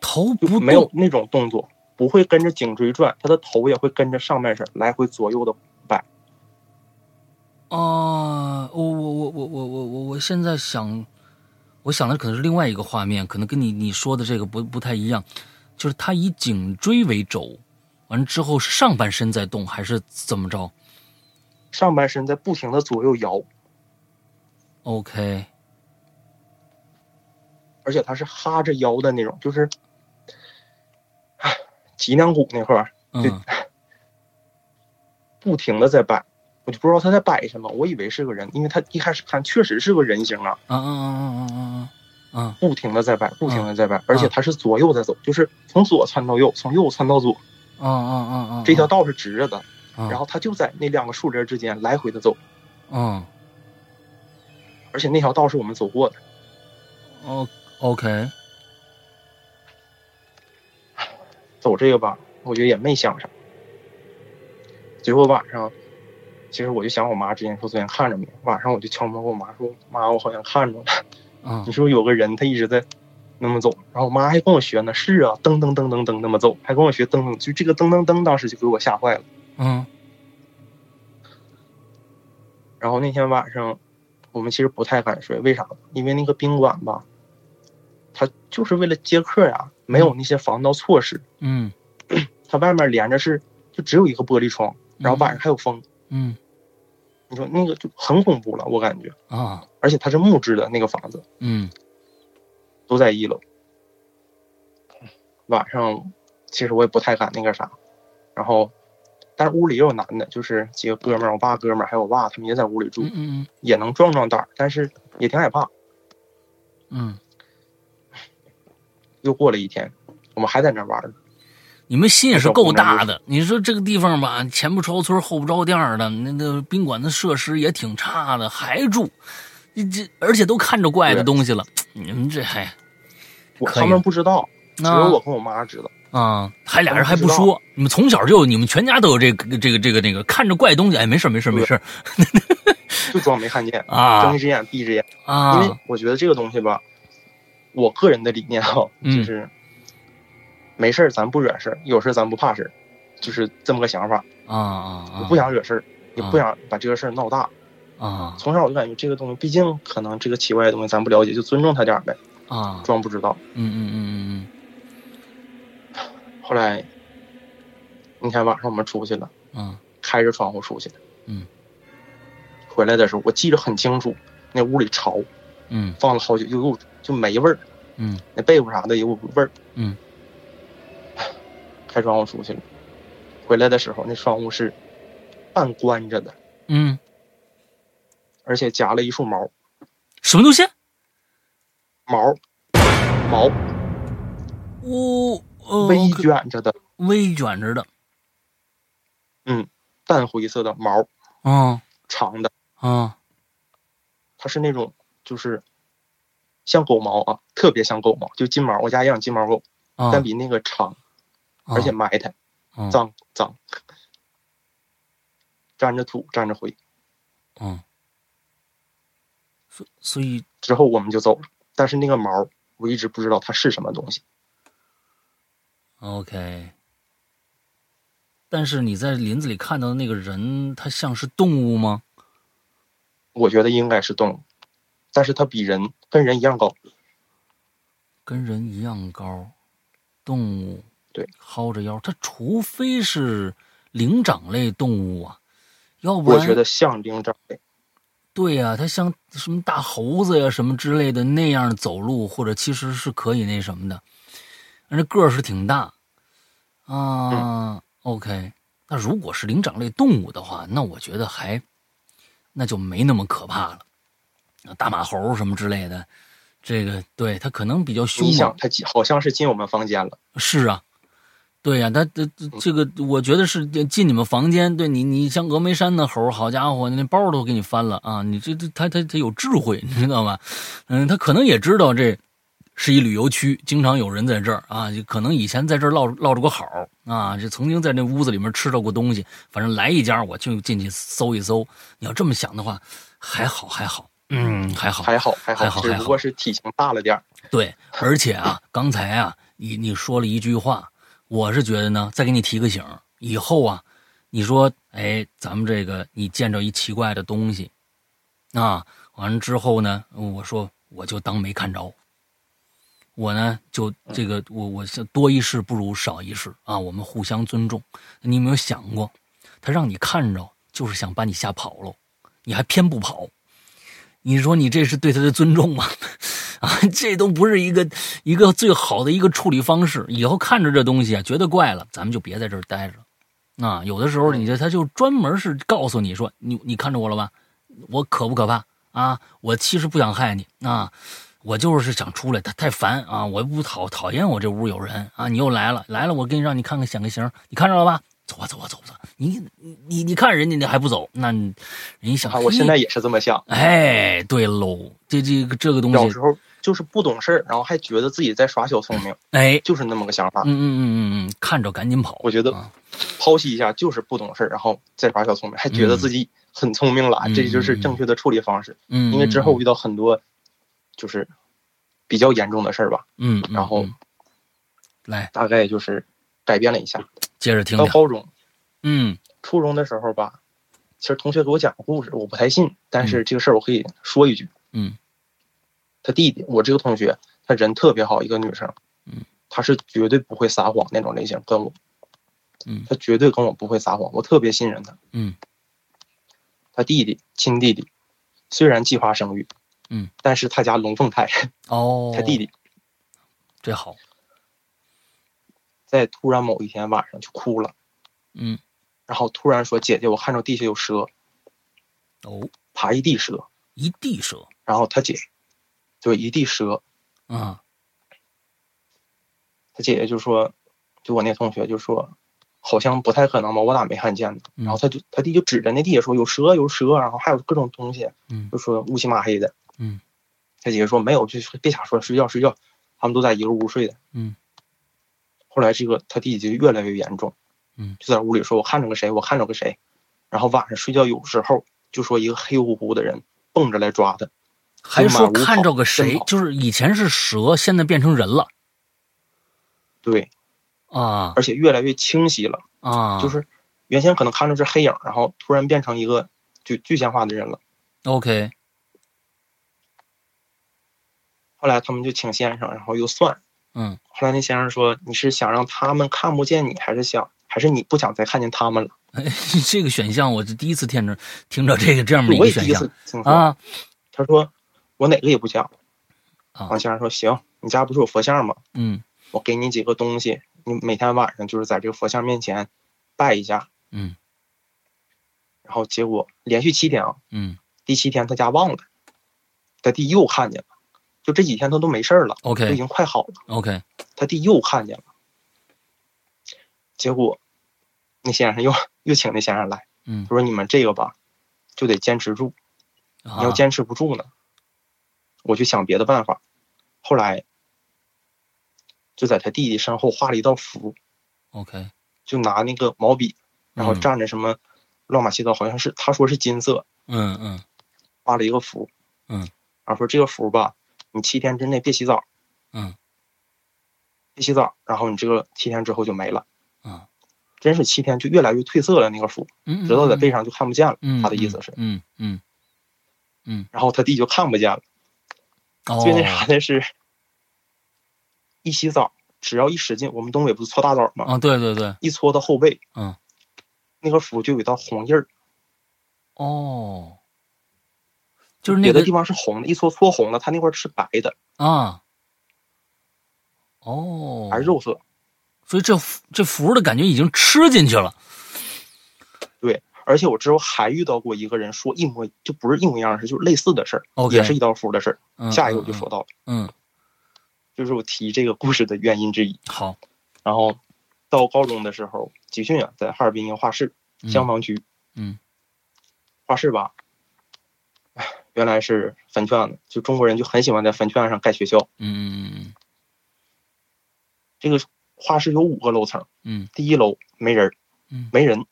A: 头不
B: 没有那种动作，不会跟着颈椎转，他的头也会跟着上半身来回左右的摆。
A: 啊，我我我我我我我我现在想，我想的可能是另外一个画面，可能跟你你说的这个不不太一样，就是他以颈椎为轴，完了之后是上半身在动，还是怎么着？
B: 上半身在不停的左右摇。
A: OK，
B: 而且他是哈着腰的那种，就是。脊梁骨那块儿，嗯 不停的在摆，我就不知道他在摆什么，我以为是个人，因为他一开始看确实是个人形啊，
A: 啊啊啊啊啊啊啊，
B: 不停的在摆，不停的在摆，而且他是左右在走，就是从左窜到右，从右窜到左，
A: 啊啊啊啊，
B: 这条道是直着的，然后他就在那两个树林之间来回的走，
A: 嗯，
B: 而且那条道是我们走过的，
A: 哦，OK，
B: 走这个吧，我觉得也没想啥。结果晚上，其实我就想我妈之前说昨天看着没，晚上我就敲门跟我妈说：“妈，我好像看着了。”
A: 啊，
B: 你说有个人他一直在那么走，然后我妈还跟我学呢。是啊，噔噔噔噔噔那么走，还跟我学噔噔，就这个噔噔噔，当时就给我吓坏了。
A: 嗯。
B: 然后那天晚上，我们其实不太敢睡，为啥？因为那个宾馆吧，它就是为了接客呀，没有那些防盗措施。
A: 嗯。
B: 它外面连着是，就只有一个玻璃窗。然后晚上还有风，
A: 嗯，
B: 你说那个就很恐怖了，我感觉
A: 啊，
B: 而且它是木质的那个房子，
A: 嗯，
B: 都在一楼。晚上其实我也不太敢那个啥，然后，但是屋里也有男的，就是几个哥们儿，我爸哥们儿还有我爸，他们也在屋里住，
A: 嗯嗯，
B: 也能壮壮胆儿，但是也挺害怕，
A: 嗯。
B: 又过了一天，我们还在那玩呢。
A: 你们心也是够大的。你说这个地方吧，前不着村后不着店的，那那宾馆的设施也挺差的，还住，这而且都看着怪的东西了。你们这还，我
B: 他们不知道，只有我跟我妈知道
A: 啊。还俩人还不说，你们从小就你们全家都有这个这个这个那个看着怪东西。哎，没事没事没事，
B: 就装没看见
A: 啊，
B: 睁一只眼闭一只眼
A: 啊。
B: 因为我觉得这个东西吧，我个人的理念哈，就是。没事儿，咱不惹事儿；有事儿，咱不怕事儿，就是这么个想法
A: 啊啊！
B: 我不想惹事儿，也不想把这个事儿闹大
A: 啊。
B: 从小我就感觉这个东西，毕竟可能这个奇怪的东西咱不了解，就尊重他点儿呗
A: 啊，
B: 装不知道。
A: 嗯嗯嗯嗯
B: 嗯。后来那天晚上我们出去了，
A: 嗯，
B: 开着窗户出去的，
A: 嗯，
B: 回来的时候我记得很清楚，那屋里潮，
A: 嗯，
B: 放了好久又又就没味儿，
A: 嗯，
B: 那被窝啥的有味儿，
A: 嗯。
B: 开窗户出去了，回来的时候那窗户是半关着的，
A: 嗯，
B: 而且夹了一束毛，
A: 什么东西？
B: 毛，毛，
A: 呜，
B: 微卷着的，
A: 微卷着的，
B: 嗯，淡灰色的毛，
A: 嗯，
B: 长的，
A: 嗯，
B: 它是那种就是像狗毛啊，特别像狗毛，就金毛，我家养金毛狗，但比那个长。而且埋汰，脏脏，沾着土，沾着灰。
A: 嗯，所所以
B: 之后我们就走了。但是那个毛，我一直不知道它是什么东西。
A: OK。但是你在林子里看到的那个人，他像是动物吗？
B: 我觉得应该是动物，但是它比人跟人一样高。
A: 跟人一样高，动物。
B: 对，
A: 薅着腰，它除非是灵长类动物啊，要不然
B: 我觉得像灵长类。
A: 对呀，它像什么大猴子呀什么之类的那样走路，或者其实是可以那什么的，那个儿是挺大啊。OK，那如果是灵长类动物的话，那我觉得还那就没那么可怕了。大马猴什么之类的，这个对它可能比较凶猛。
B: 它好像是进我们房间了。
A: 是啊。对呀，他这这这个，我觉得是进你们房间。对你，你像峨眉山的猴，好家伙，那包都给你翻了啊！你这这，他他他有智慧，你知道吗？嗯，他可能也知道这是一旅游区，经常有人在这儿啊，就可能以前在这儿落落着个好啊，就曾经在那屋子里面吃到过东西。反正来一家，我就进去搜一搜。你要这么想的话，还好还好，嗯，还好
B: 还好还
A: 好还好，
B: 只不过是体型大了点
A: 对，而且啊，刚才啊，你你说了一句话。我是觉得呢，再给你提个醒，以后啊，你说，哎，咱们这个你见着一奇怪的东西，啊，完了之后呢，我说我就当没看着，我呢就这个我我多一事不如少一事啊，我们互相尊重。你有没有想过，他让你看着，就是想把你吓跑喽，你还偏不跑，你说你这是对他的尊重吗？啊，这都不是一个一个最好的一个处理方式。以后看着这东西啊，觉得怪了，咱们就别在这儿待着，啊，有的时候你这他就专门是告诉你说，你你看着我了吧，我可不可怕啊？我其实不想害你啊，我就是想出来，他太烦啊，我不讨讨厌我这屋有人啊，你又来了来了，我给你让你看看显个形，你看着了吧？走吧走吧走吧走，你你你看人家你还不走，那人家想，
B: 我现在也是这么想。
A: 哎，对喽，这这个这个东西，
B: 小时候就是不懂事儿，然后还觉得自己在耍小聪明，
A: 哎，
B: 就是那么个想法。
A: 嗯嗯嗯嗯嗯，看着赶紧跑。
B: 我觉得剖析一下，就是不懂事儿，然后再耍小聪明，还觉得自己很聪明了，这就是正确的处理方式。
A: 嗯，
B: 因为之后遇到很多就是比较严重的事儿吧。
A: 嗯，
B: 然后
A: 来
B: 大概就是改变了一下。
A: 接着听。
B: 到高中，
A: 嗯，
B: 初中的时候吧，其实同学给我讲个故事，我不太信，但是这个事儿我可以说一句。
A: 嗯，
B: 他弟弟，我这个同学，他人特别好，一个女生。
A: 嗯，
B: 他是绝对不会撒谎那种类型，跟我。
A: 嗯，
B: 他绝对跟我不会撒谎，我特别信任他。
A: 嗯，
B: 他弟弟亲弟弟，虽然计划生育，
A: 嗯，
B: 但是他家龙凤胎。
A: 哦，
B: 他弟弟，
A: 这好。
B: 在突然某一天晚上就哭了。
A: 嗯，
B: 然后突然说：“姐姐，我看着地下有蛇。”
A: 哦，
B: 爬一地蛇，
A: 一地蛇。
B: 然后他姐就一地蛇。
A: 啊，
B: 他姐姐就说：“就我那同学就说，好像不太可能吧？我咋没看见呢？”然后他就他弟就指着那地下说：“有蛇，有蛇。”然后还有各种东西。
A: 嗯，
B: 就说乌漆麻黑的。
A: 嗯，
B: 他姐姐说：“没有，就别瞎说，睡觉睡觉。”他们都在一个屋睡的。
A: 嗯。
B: 后来这个他弟弟就越来越严重。
A: 嗯，
B: 就在屋里说：“我看着个谁，我看着个谁。”然后晚上睡觉有时候就说一个黑乎乎的人蹦着来抓他，
A: 还说看着个谁，就是以前是蛇，现在变成人了。
B: 对，
A: 啊，
B: 而且越来越清晰了
A: 啊，
B: 就是原先可能看着是黑影，然后突然变成一个就具象化的人了。
A: OK。
B: 后来他们就请先生，然后又算。
A: 嗯，
B: 后来那先生说：“你是想让他们看不见你，还是想，还是你不想再看见他们了？”
A: 哎，这个选项我是第一次听着，听着这个这样的一个选项啊。
B: 他说：“我哪个也不想。”
A: 啊，
B: 王先生说：“行，你家不是有佛像吗？
A: 嗯，
B: 我给你几个东西，你每天晚上就是在这个佛像面前拜一下。
A: 嗯，
B: 然后结果连续七天啊，
A: 嗯，
B: 第七天他家忘了，他弟又看见了。”就这几天他都没事了
A: ，OK，
B: 都已经快好了
A: ，OK。
B: 他弟又看见了，结果那先生又又请那先生来，
A: 嗯，
B: 他说你们这个吧，就得坚持住，你要坚持不住呢，我就想别的办法。后来就在他弟弟身后画了一道符
A: ，OK，
B: 就拿那个毛笔，然后蘸着什么乱码七糟，好像是他说是金色，
A: 嗯嗯，
B: 画了一个符，
A: 嗯，
B: 然后说这个符吧。你七天之内别洗澡，
A: 嗯，
B: 别洗澡，然后你这个七天之后就没了，
A: 啊，
B: 真是七天就越来越褪色了那个符，
A: 嗯，
B: 直到在背上就看不见了。
A: 嗯，
B: 他的意思是，
A: 嗯嗯嗯，
B: 然后他弟就看不见了。最那啥的是，一洗澡只要一使劲，我们东北不是搓大澡吗？
A: 啊，对对对，
B: 一搓到后背，
A: 嗯，
B: 那个符就有一道红印儿。
A: 哦。就是那
B: 个地方是红的，一搓搓红了，它那块是白的
A: 啊。哦，
B: 还是肉色，
A: 所以这这符的感觉已经吃进去了。
B: 对，而且我之后还遇到过一个人说一模就不是一模一样的事，就是类似的事
A: 儿，
B: 也是一道符的事
A: 儿。
B: 下一个我就说到了，
A: 嗯，
B: 就是我提这个故事的原因之一。
A: 好，
B: 然后到高中的时候集训啊，在哈尔滨一个画室香坊区，
A: 嗯，
B: 画室吧。原来是坟圈子，就中国人就很喜欢在坟圈上盖学校。
A: 嗯嗯嗯
B: 这个画室有五个楼层。
A: 嗯。
B: 第一楼没人
A: 嗯。
B: 没人。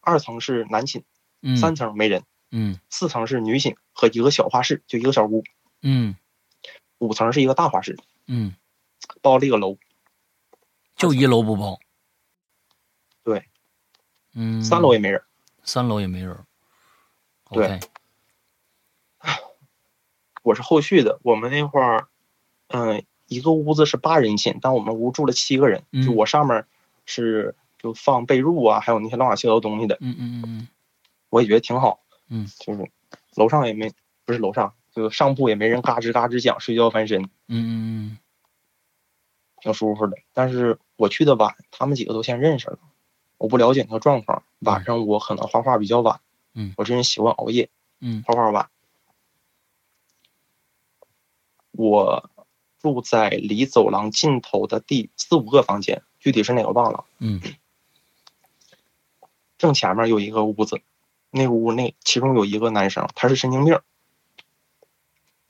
B: 二层是男寝。
A: 嗯。
B: 三层没人。
A: 嗯。
B: 四层是女寝和一个小画室，就一个小屋。
A: 嗯。
B: 五层是一个大画室。
A: 嗯。
B: 包了一个楼。
A: 就一楼不包。
B: 对。
A: 嗯。
B: 三楼也没人。
A: 三楼也没人。
B: 对。我是后续的，我们那块儿，嗯，一个屋子是八人寝，但我们屋住了七个人，就我上面是就放被褥啊，还有那些乱七八糟东西的。
A: 嗯嗯嗯
B: 我也觉得挺好。
A: 嗯，
B: 就是楼上也没，不是楼上，就上铺也没人嘎吱嘎吱讲，睡觉翻身。
A: 嗯嗯嗯，
B: 挺舒服的。但是我去的晚，他们几个都先认识了。我不了解那个状况。晚上我可能画画比较晚，
A: 嗯，
B: 我这人喜欢熬夜，
A: 嗯，
B: 画画晚。我住在离走廊尽头的第四五个房间，具体是哪个忘了。
A: 嗯，
B: 正前面有一个屋子，那屋内其中有一个男生，他是神经病。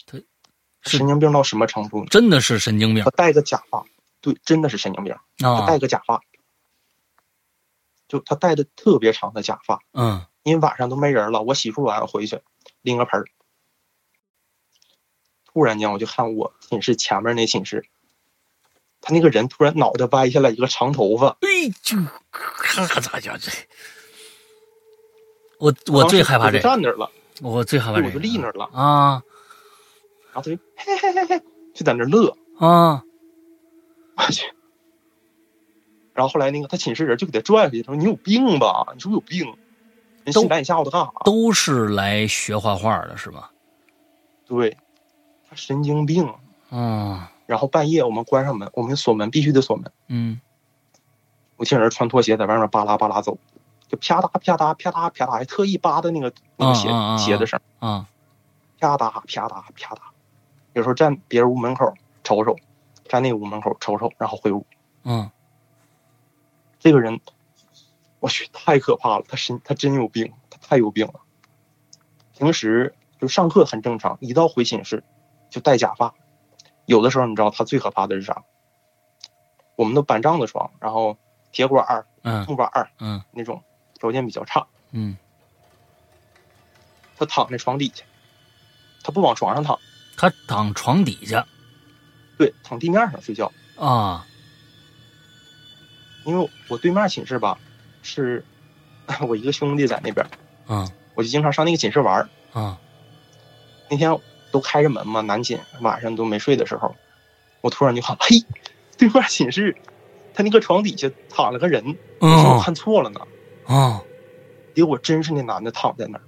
A: 他
B: 神经病到什么程度？
A: 真的是神经病。
B: 他戴个假发，对，真的是神经病。他戴个假发，就他戴的特别长的假发。
A: 嗯，
B: 因为晚上都没人了，我洗漱完回去，拎个盆儿。突然间，我就看我寝室前面那寝室，他那个人突然脑袋歪下来一个长头发，
A: 哎，就咔咋叫这？我我最害怕这
B: 站那了，
A: 我最害怕这，
B: 我就立那儿了
A: 啊。
B: 然后他就嘿嘿嘿嘿，就在那乐
A: 啊，
B: 我去。然后后来那个他寝室人就给他拽回去，他说：“你有病吧？你是不是有病？人新来你吓唬他干啥？”
A: 都是来学画画的是吧？
B: 对。他神经病，
A: 嗯，
B: 然后半夜我们关上门，我们锁门必须得锁门，
A: 嗯，
B: 我听人穿拖鞋在外面巴拉巴拉走，就啪嗒啪嗒啪嗒啪嗒，还特意扒的那个那个鞋鞋的声，
A: 啊，
B: 啪嗒啪嗒啪嗒，有时候站别人屋门口瞅瞅，站那屋门口瞅瞅，然后回屋，
A: 嗯，
B: 这个人，我去太可怕了，他神他真有病，他太有病了，平时就上课很正常，一到回寝室。就戴假发，有的时候你知道他最可怕的是啥？我们都板帐子床，然后铁管儿、木板儿，
A: 嗯，
B: 那种条件比较差，
A: 嗯，
B: 他躺在床底下，他不往床上躺，
A: 他躺床底下，
B: 对，躺地面上睡觉
A: 啊。
B: 因为我对面寝室吧，是 我一个兄弟在那边，
A: 嗯，
B: 我就经常上那个寝室玩儿，
A: 啊，
B: 那天。都开着门嘛，男寝晚上都没睡的时候，我突然就喊：“嘿，对面寝室，他那个床底下躺了个人，我看错了呢。”
A: 啊，
B: 结果真是那男的躺在那儿，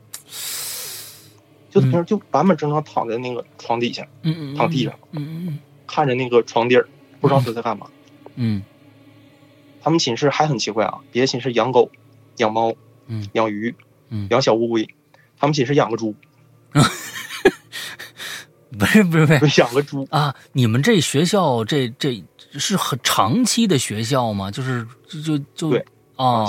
B: 就平时就板板正正躺在那个床底下，
A: 嗯
B: 嗯，躺地上，
A: 嗯嗯嗯，
B: 看着那个床底儿，不知道他在干嘛。
A: 嗯，
B: 他们寝室还很奇怪啊，别的寝室养狗、养猫、
A: 嗯，
B: 养鱼、
A: 嗯，
B: 养小乌龟，他们寝室养个猪。
A: 不是不是不
B: 是养个猪
A: 啊！你们这学校这这是很长期的学校吗？就是就就
B: 就
A: 啊，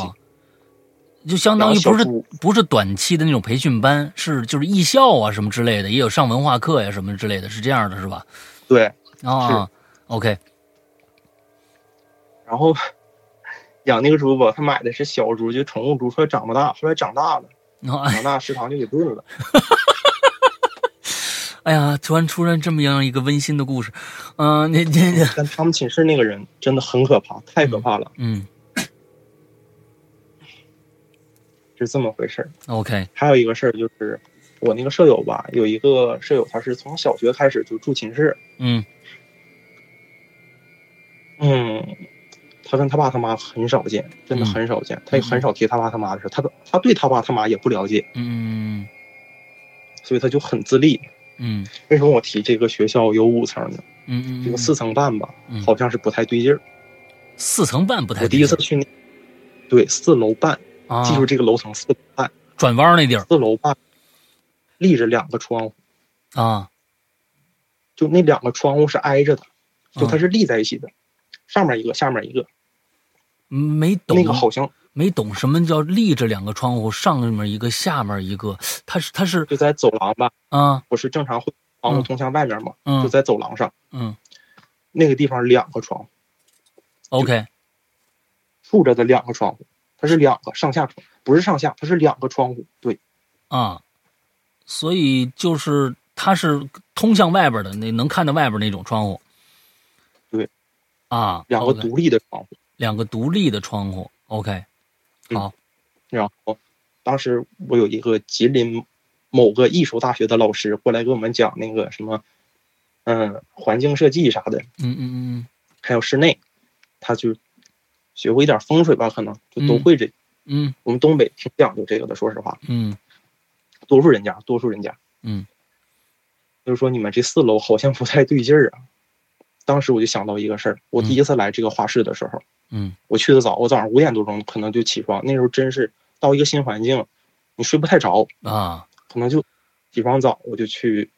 A: 就相当于不是不是短期的那种培训班，是就是艺校啊什么之类的，也有上文化课呀什么之类的，是这样的是吧？
B: 对
A: 啊，OK。
B: 然后 养那个猪吧，他买的是小猪，就宠物猪，说长不大，后来长大了，长大食堂就给炖了。
A: 哎呀，突然出现这么样一个温馨的故事，嗯，那那
B: 但他们寝室那个人真的很可怕，太可怕了。
A: 嗯，
B: 是这么回事
A: OK，
B: 还有一个事儿就是，我那个舍友吧，有一个舍友，他是从小学开始就住寝室。
A: 嗯
B: 嗯，他跟他爸他妈很少见，真的很少见。他也很少提他爸他妈的事，他他对他爸他妈也不了解。
A: 嗯，
B: 所以他就很自立。
A: 嗯，
B: 为什么我提这个学校有五层呢？
A: 嗯嗯，
B: 这个四层半吧，好像是不太对劲儿。
A: 四层半不太。
B: 我第一次去那，对，四楼半，记住这个楼层四楼半，
A: 转弯那地儿。
B: 四楼半，立着两个窗户。
A: 啊，
B: 就那两个窗户是挨着的，就它是立在一起的，上面一个，下面一个。
A: 没懂
B: 那个好像
A: 没懂什么叫立着两个窗户，上面一个，下面一个，它是它是
B: 就在走廊吧？
A: 啊，
B: 不是正常会窗户通向外面吗？
A: 嗯，
B: 就在走廊上。
A: 嗯，
B: 那个地方两个窗户。
A: OK，
B: 竖着的两个窗户，它是两个上下窗，不是上下，它是两个窗户。对，
A: 啊，所以就是它是通向外边的，那能看到外边那种窗户。
B: 对，
A: 啊，
B: 两个独立的窗户。
A: 两个独立的窗户，OK，好。
B: 然后，当时我有一个吉林某个艺术大学的老师过来给我们讲那个什么，嗯，环境设计啥的，
A: 嗯嗯嗯，
B: 还有室内，他就学过一点风水吧，可能就都会这。
A: 嗯，
B: 我们东北挺讲究这个的，说实话。
A: 嗯，
B: 多数人家，多数人家。
A: 嗯，
B: 就是说你们这四楼好像不太对劲儿啊。当时我就想到一个事儿，我第一次来这个画室的时候。
A: 嗯，
B: 我去的早，我早上五点多钟可能就起床。那时候真是到一个新环境，你睡不太着
A: 啊，
B: 可能就起床早，我就去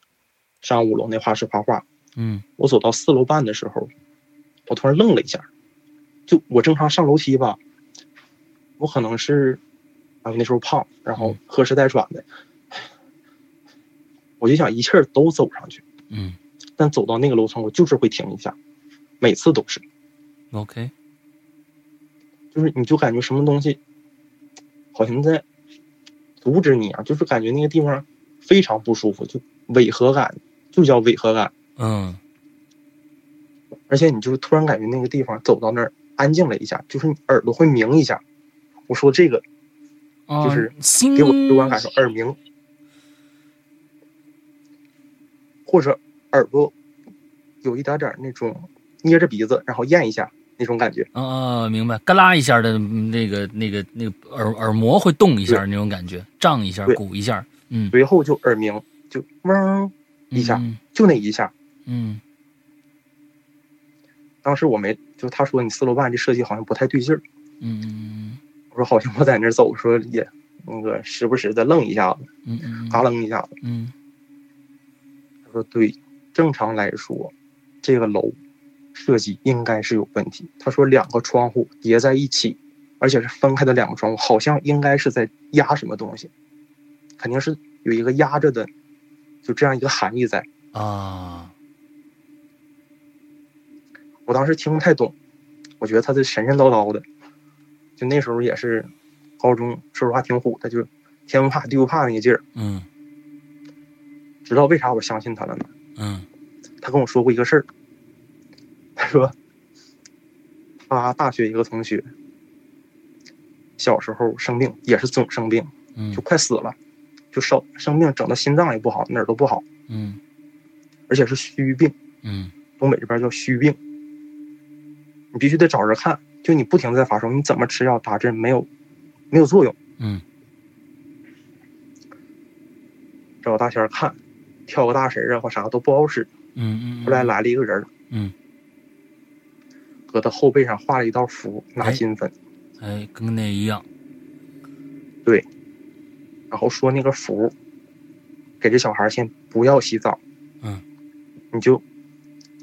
B: 上五楼那画室画画。
A: 嗯，
B: 我走到四楼半的时候，我突然愣了一下，就我正常上楼梯吧，我可能是啊那时候胖，然后喝时带喘的，我就想一气儿都走上去。
A: 嗯，
B: 但走到那个楼层，我就是会停一下，每次都是。
A: OK。
B: 就是你就感觉什么东西，好像在阻止你啊，就是感觉那个地方非常不舒服，就违和感，就叫违和感。
A: 嗯。
B: 而且你就是突然感觉那个地方走到那儿安静了一下，就是你耳朵会鸣一下。我说这个，就是给我直观感受，耳鸣，或者耳朵有一点点那种捏着鼻子，然后咽一下。那种感觉。
A: 啊，明白，嘎啦一下的那个、那个、那个耳耳膜会动一下，那种感觉，胀一下，鼓一下，嗯，
B: 随后就耳鸣，就嗡一下，就那一下，
A: 嗯。
B: 当时我没，就他说你四楼半这设计好像不太对劲儿，
A: 嗯，
B: 我说好像我在那走，说也那个时不时的愣一下子，
A: 嗯嗯，
B: 嘎楞一下子，
A: 嗯。
B: 他说对，正常来说，这个楼。设计应该是有问题。他说两个窗户叠在一起，而且是分开的两个窗户，好像应该是在压什么东西，肯定是有一个压着的，就这样一个含义在
A: 啊。
B: 我当时听不太懂，我觉得他这神神叨叨的，就那时候也是高中，说实话挺虎的，就天不怕地不怕那个劲儿。
A: 嗯。
B: 知道为啥我相信他了呢？
A: 嗯。
B: 他跟我说过一个事儿。他说：“他大学一个同学，小时候生病，也是总生病，就快死了，就生生病，整的心脏也不好，哪儿都不好，
A: 嗯，
B: 而且是虚病，
A: 嗯，
B: 东北这边叫虚病，你必须得找人看，就你不停的在发烧，你怎么吃药打针没有，没有作用，
A: 嗯，
B: 找大仙看，跳个大神啊或啥都不好使，
A: 嗯嗯，
B: 后来来了一个人，
A: 嗯。”
B: 搁他后背上画了一道符，拿金粉，
A: 哎，跟那一样。
B: 对，然后说那个符，给这小孩先不要洗澡，
A: 嗯，
B: 你就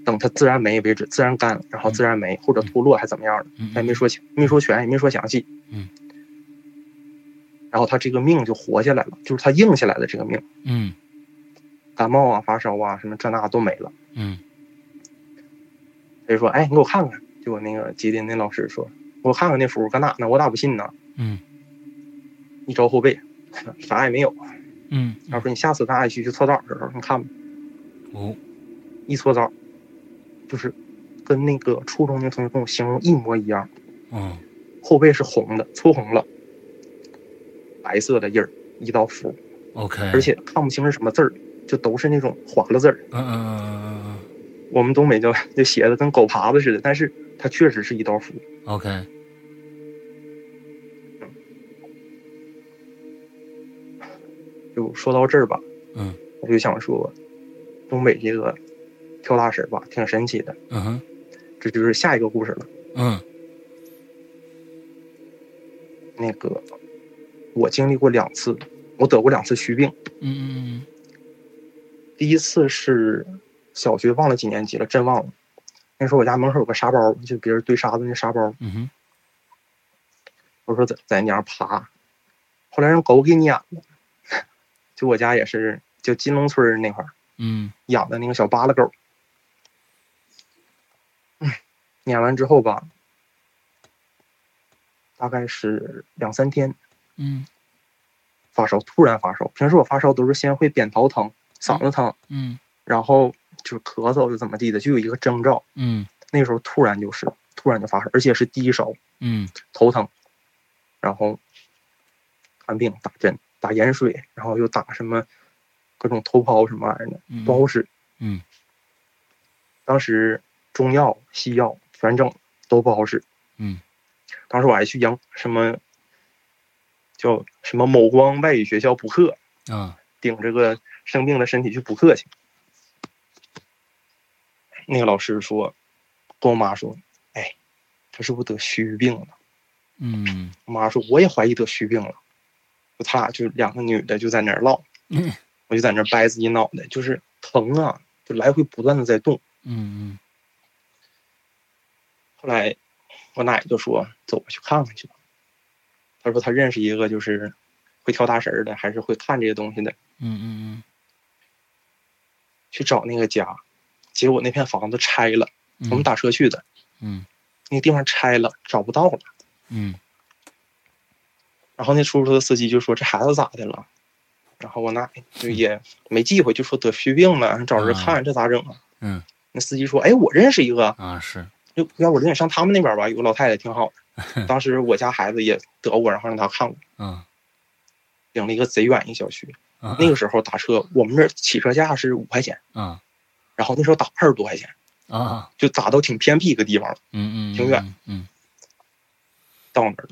B: 等他自然没为止，自然干，然后自然没或者脱落还怎么样的，他也没说清，没说全，也没说详细，
A: 嗯。
B: 然后他这个命就活下来了，就是他硬下来的这个命，
A: 嗯，
B: 感冒啊、发烧啊什么这那都没了，
A: 嗯。
B: 他就说：“哎，你给我看看。”就我那个吉林那老师说，我看看那符搁哪呢？我咋不信呢？
A: 嗯，
B: 一招后背，啥也没有。
A: 嗯，
B: 他说你下次咱俩一起去搓澡的时候，你看吧。
A: 哦，
B: 一搓澡，就是跟那个初中那同学跟我形容一模一样。
A: 嗯，
B: 后背是红的，搓红了，白色的印儿，一道符。
A: OK，
B: 而且看不清是什么字儿，就都是那种划了字儿。
A: 嗯嗯嗯嗯嗯。
B: 我们东北就就写的跟狗爬子似的，但是它确实是一道符。
A: OK。
B: 就说到这儿吧，
A: 嗯，
B: 我就想说，东北这个跳大神吧，挺神奇的。
A: 嗯哼，
B: 这就是下一个故事了。
A: 嗯，
B: 那个我经历过两次，我得过两次虚病。
A: 嗯嗯嗯。
B: 第一次是。小学忘了几年级了，真忘了。那时候我家门口有个沙包，就别人堆沙子那沙包。
A: 嗯哼。
B: 我说在在那儿爬，后来让狗给撵了。就我家也是，就金龙村那块儿，
A: 嗯，
B: 养的那个小巴拉狗。嗯，撵完之后吧，大概是两三天，
A: 嗯，
B: 发烧，突然发烧。平时我发烧都是先会扁桃疼、嗓子疼，
A: 嗯，
B: 然后。就是咳嗽，就怎么地的，就有一个征兆。
A: 嗯，
B: 那个时候突然就是，突然就发烧，而且是低烧。
A: 嗯，
B: 头疼，然后看病打针打盐水，然后又打什么各种头孢什么玩意儿的，不好使。
A: 嗯，
B: 当时中药西药全整都不好使。
A: 嗯，
B: 当时我还去阳什么叫什么某光外语学校补课
A: 啊，
B: 顶着个生病的身体去补课去。那个老师说，跟我妈说：“哎，他是不是得虚病了？
A: 嗯，
B: 我妈说我也怀疑得虚病了。就他俩就两个女的就在那儿唠，我就在那儿掰自己脑袋，就是疼啊，就来回不断的在动。
A: 嗯嗯。
B: 后来我奶就说：“走吧，去看看去吧。”他说他认识一个就是会跳大神的，还是会看这些东西的。
A: 嗯嗯嗯。
B: 去找那个家，结果那片房子拆了。我们打车去的。
A: 嗯。
B: 那个地方拆了，找不到了。
A: 嗯。
B: 然后那出租车司机就说：“这孩子咋的了？”然后我奶就也没忌讳，就说得虚病了，找人看，这咋整啊？
A: 嗯。
B: 那司机说：“哎，我认识一个
A: 啊，是，
B: 要要我领你上他们那边吧？有个老太太挺好的。当时我家孩子也得过，然后让他看过。
A: 嗯。
B: 领了一个贼远一小区。那个时候打车，我们这起车价是五块钱。
A: 嗯。
B: 然后那时候打二十多块钱。
A: 啊。
B: 就打到挺偏僻一个地方了。
A: 嗯
B: 嗯。挺远。
A: 嗯。
B: 到那儿了，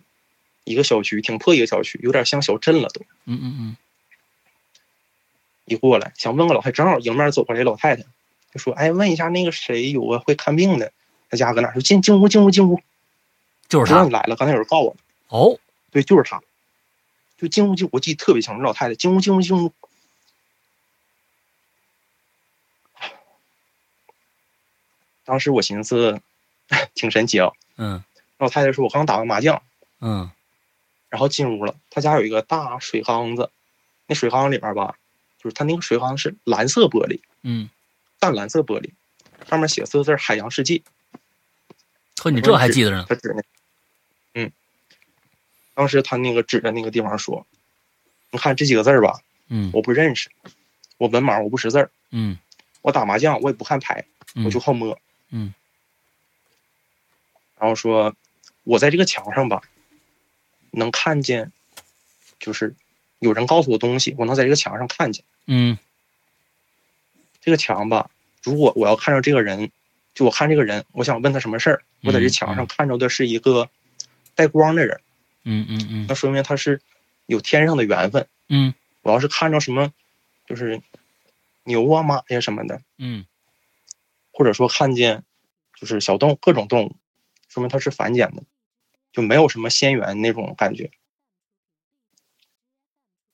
B: 一个小区，挺破一个小区，有点像小镇了都。
A: 嗯嗯嗯。
B: 一过来想问个老太太，正好迎面走过来老太太。就说：“哎，问一下那个谁有个会看病的，他家搁哪？说进进屋，进屋，进屋。
A: 就是他，
B: 你来了。刚才有人告我。
A: 哦，
B: 对，就是他。就进屋进，我记得特别清楚。老太太进屋，进屋，进屋。当时我寻思，挺神奇啊。
A: 嗯。
B: 老太太说：“我刚打完麻将。”
A: 嗯。
B: 然后进屋了。他家有一个大水缸子，那水缸里边吧，就是他那个水缸是蓝色玻璃。
A: 嗯。
B: 淡蓝色玻璃，上面写四个字“海洋世界”。
A: 呵，你这还记得呢？
B: 他指那，嗯，当时他那个指着那个地方说：“你看这几个字儿吧，
A: 嗯，
B: 我不认识，我文盲，我不识字儿，
A: 嗯，
B: 我打麻将我也不看牌，我就好摸，
A: 嗯。
B: 然后说，我在这个墙上吧，能看见，就是有人告诉我东西，我能在这个墙上看见，
A: 嗯。”
B: 这个墙吧，如果我要看着这个人，就我看这个人，我想问他什么事儿，我在这墙上看着的是一个带光的人，
A: 嗯嗯嗯，
B: 那说明他是有天上的缘分，
A: 嗯，
B: 我要是看着什么，就是牛啊马呀什么的，
A: 嗯，
B: 或者说看见就是小动物各种动物，说明它是凡间的，就没有什么仙缘那种感觉，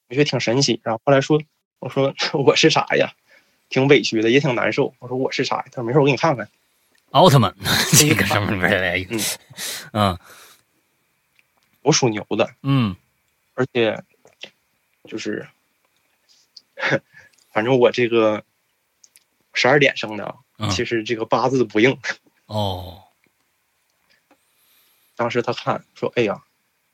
B: 我觉得挺神奇。然后后来说，我说 我是啥呀？挺委屈的，也挺难受。我说我是啥呀？他说没事，我给你看看。
A: 奥特曼，这个什么玩意
B: 嗯
A: 嗯，
B: 我属牛的。
A: 嗯，
B: 而且就是，反正我这个十二点生的，其实这个八字不硬。
A: 哦。
B: 当时他看说：“哎呀，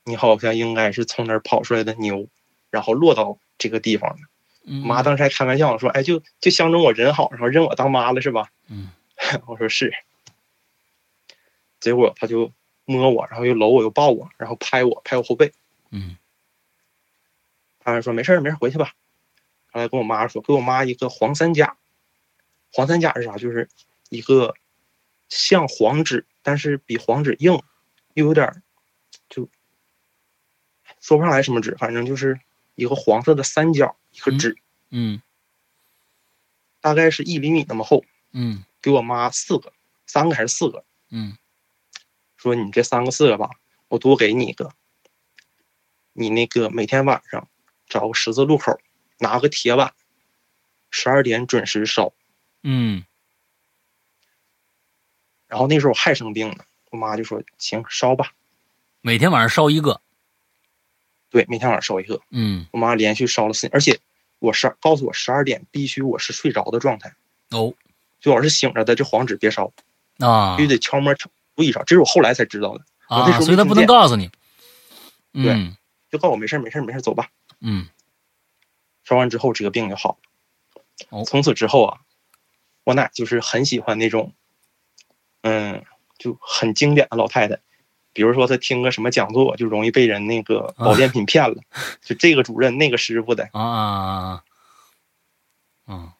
B: 你好像应该是从那儿跑出来的牛，然后落到这个地方的。”妈当时还开玩笑说：“哎，就就相中我人好，然后认我当妈了，是吧？”
A: 嗯，
B: 我说是。结果他就摸我，然后又搂我，又抱我，然后拍我，拍我后背。
A: 嗯。
B: 他说：“没事没事回去吧。”后来跟我妈说：“给我妈一个黄三甲。黄三甲是啥？就是一个像黄纸，但是比黄纸硬，又有点就说不上来什么纸，反正就是一个黄色的三角。”一个纸，
A: 嗯，
B: 大概是一厘米那么厚，
A: 嗯，
B: 给我妈四个，三个还是四个，
A: 嗯，
B: 说你这三个四个吧，我多给你一个，你那个每天晚上找个十字路口，拿个铁碗，十二点准时烧，
A: 嗯，
B: 然后那时候我还生病呢，我妈就说行烧吧，
A: 每天晚上烧一个。
B: 对，每天晚上烧一个。
A: 嗯，
B: 我妈连续烧了四，而且我十告诉我十二点必须我是睡着的状态。
A: 哦，
B: 最好是醒着的，这黄纸别烧
A: 啊，
B: 必须得悄摸注意烧。这是我后来才知道的
A: 啊，所以他不能告诉你。
B: 对，就告诉我没事没事没事走吧。
A: 嗯，
B: 烧完之后这个病就好
A: 了。
B: 从此之后啊，我奶就是很喜欢那种，嗯，就很经典的老太太。比如说她听个什么讲座，就容易被人那个保健品骗了，就这个主任那个师傅的
A: 啊啊啊，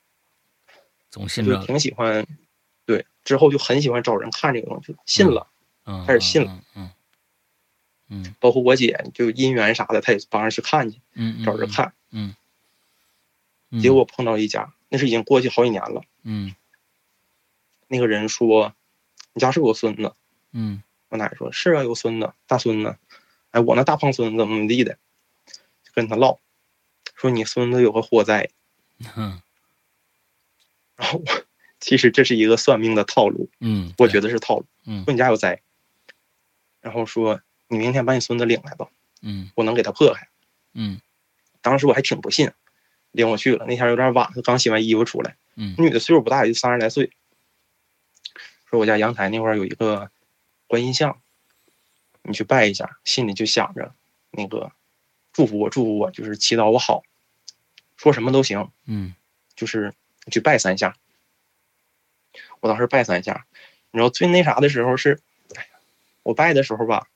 A: 总信
B: 着，挺喜欢，对，之后就很喜欢找人看这个东西，信了，开始信了，
A: 嗯嗯，
B: 包括我姐就姻缘啥的，她也帮着去看去，
A: 嗯，
B: 找人看，
A: 嗯，
B: 结果碰到一家，那是已经过去好几年了，
A: 嗯，
B: 那个人说，你家是不是有孙子？
A: 嗯。
B: 我奶奶说：“是啊，有孙子，大孙子。哎，我那大胖孙子怎么怎么地的，就跟他唠，说你孙子有个火灾。
A: 嗯，
B: 然后我其实这是一个算命的套路。
A: 嗯，
B: 我觉得是套路。
A: 嗯，
B: 说你家有灾，然后说你明天把你孙子领来吧。
A: 嗯，
B: 我能给他破开。
A: 嗯，
B: 当时我还挺不信，领我去了。那天有点晚，刚洗完衣服出来。
A: 嗯，
B: 女的岁数不大，也就三十来岁。说我家阳台那块有一个观音像，你去拜一下，心里就想着那个祝福我，祝福我，就是祈祷我好，说什么都行。
A: 嗯，
B: 就是去拜三下。我当时拜三下，你知道最那啥的时候是，哎呀，我拜的时候吧，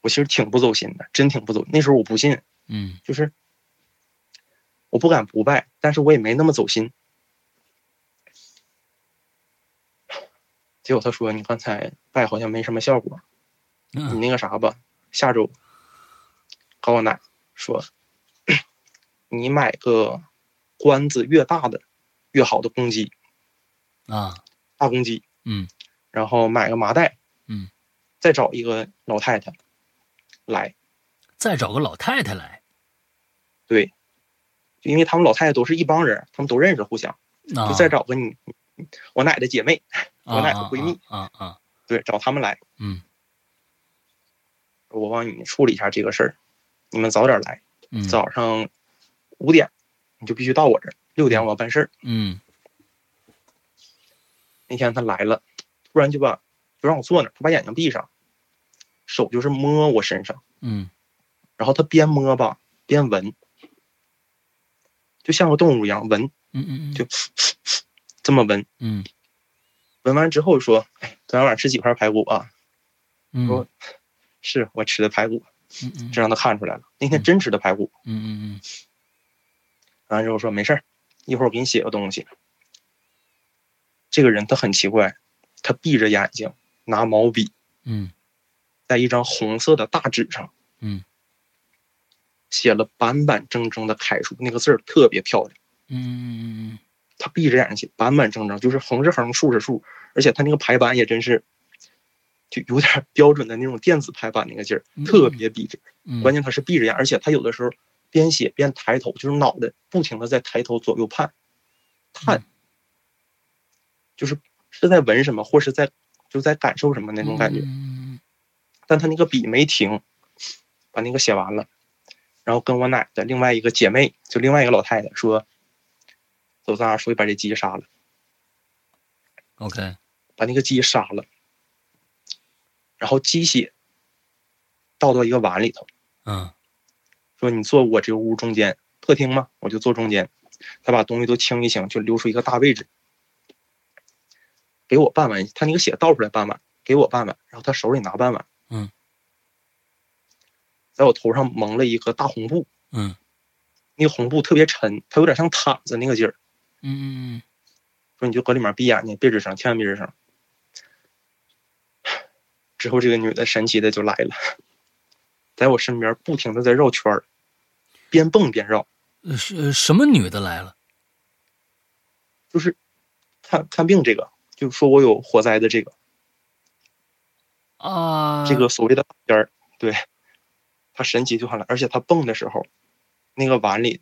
B: 我其实挺不走心的，真挺不走。那时候我不信，
A: 嗯，
B: 就是我不敢不拜，但是我也没那么走心。结果他说：“你刚才拜好像没什么效果，你那个啥吧，下周和我奶说，你买个关子越大的越好的公鸡
A: 啊，
B: 大公鸡，
A: 嗯，
B: 然后买个麻袋，
A: 嗯，
B: 再找一个老太太来，
A: 再找个老太太来，
B: 对，就因为他们老太太都是一帮人，他们都认识，互相，就再找个你我奶的姐妹。”我奶的闺蜜
A: 啊啊，
B: 对，找他们来。
A: 嗯，
B: 我帮你处理一下这个事儿，你们早点来。
A: 嗯，
B: 早上五点你就必须到我这儿，六点我要办事儿。
A: 嗯，
B: 那天他来了，突然就把就让我坐那儿，他把眼睛闭上，手就是摸我身上。
A: 嗯，
B: 然后他边摸吧边闻，就像个动物一样闻。
A: 嗯嗯嗯，
B: 就这么闻。
A: 嗯。
B: 闻完之后说：“哎，昨天晚上吃几块排骨啊？”
A: 说：“
B: 是我吃的排骨。”
A: 嗯嗯，
B: 这让他看出来了，那天真吃的排骨。
A: 嗯嗯嗯。
B: 完之后说：“没事儿，一会儿我给你写个东西。”这个人他很奇怪，他闭着眼睛拿毛笔，
A: 嗯，
B: 在一张红色的大纸上，
A: 嗯，
B: 写了板板正正的楷书，那个字儿特别漂亮。
A: 嗯。
B: 他闭着眼睛写，板板正正，就是横是横，竖是竖，而且他那个排版也真是，就有点标准的那种电子排版那个劲儿，特别笔直。关键他是闭着眼，而且他有的时候边写边抬头，就是脑袋不停的在抬头左右盼，看，就是是在闻什么，或是在就在感受什么那种感觉。但他那个笔没停，把那个写完了，然后跟我奶的另外一个姐妹，就另外一个老太太说。走，咱俩出去把这鸡杀了。
A: OK，
B: 把那个鸡杀了，然后鸡血倒到一个碗里头。
A: 嗯，
B: 说你坐我这个屋中间，客厅嘛，我就坐中间。他把东西都清一清，就留出一个大位置，给我半碗。他那个血倒出来半碗，给我半碗，然后他手里拿半碗。
A: 嗯，
B: 在我头上蒙了一个大红布。
A: 嗯，
B: 那个红布特别沉，它有点像毯子那个劲儿。
A: 嗯嗯嗯，
B: 说你就搁里面闭眼睛，别吱声，千万别吱声。之后这个女的神奇的就来了，在我身边不停的在绕圈儿，边蹦边绕。
A: 是什么女的来了？
B: 就是看看病这个，就说我有火灾的这个
A: 啊，
B: 这个所谓的边儿，对，她神奇就上来，而且他蹦的时候，那个碗里，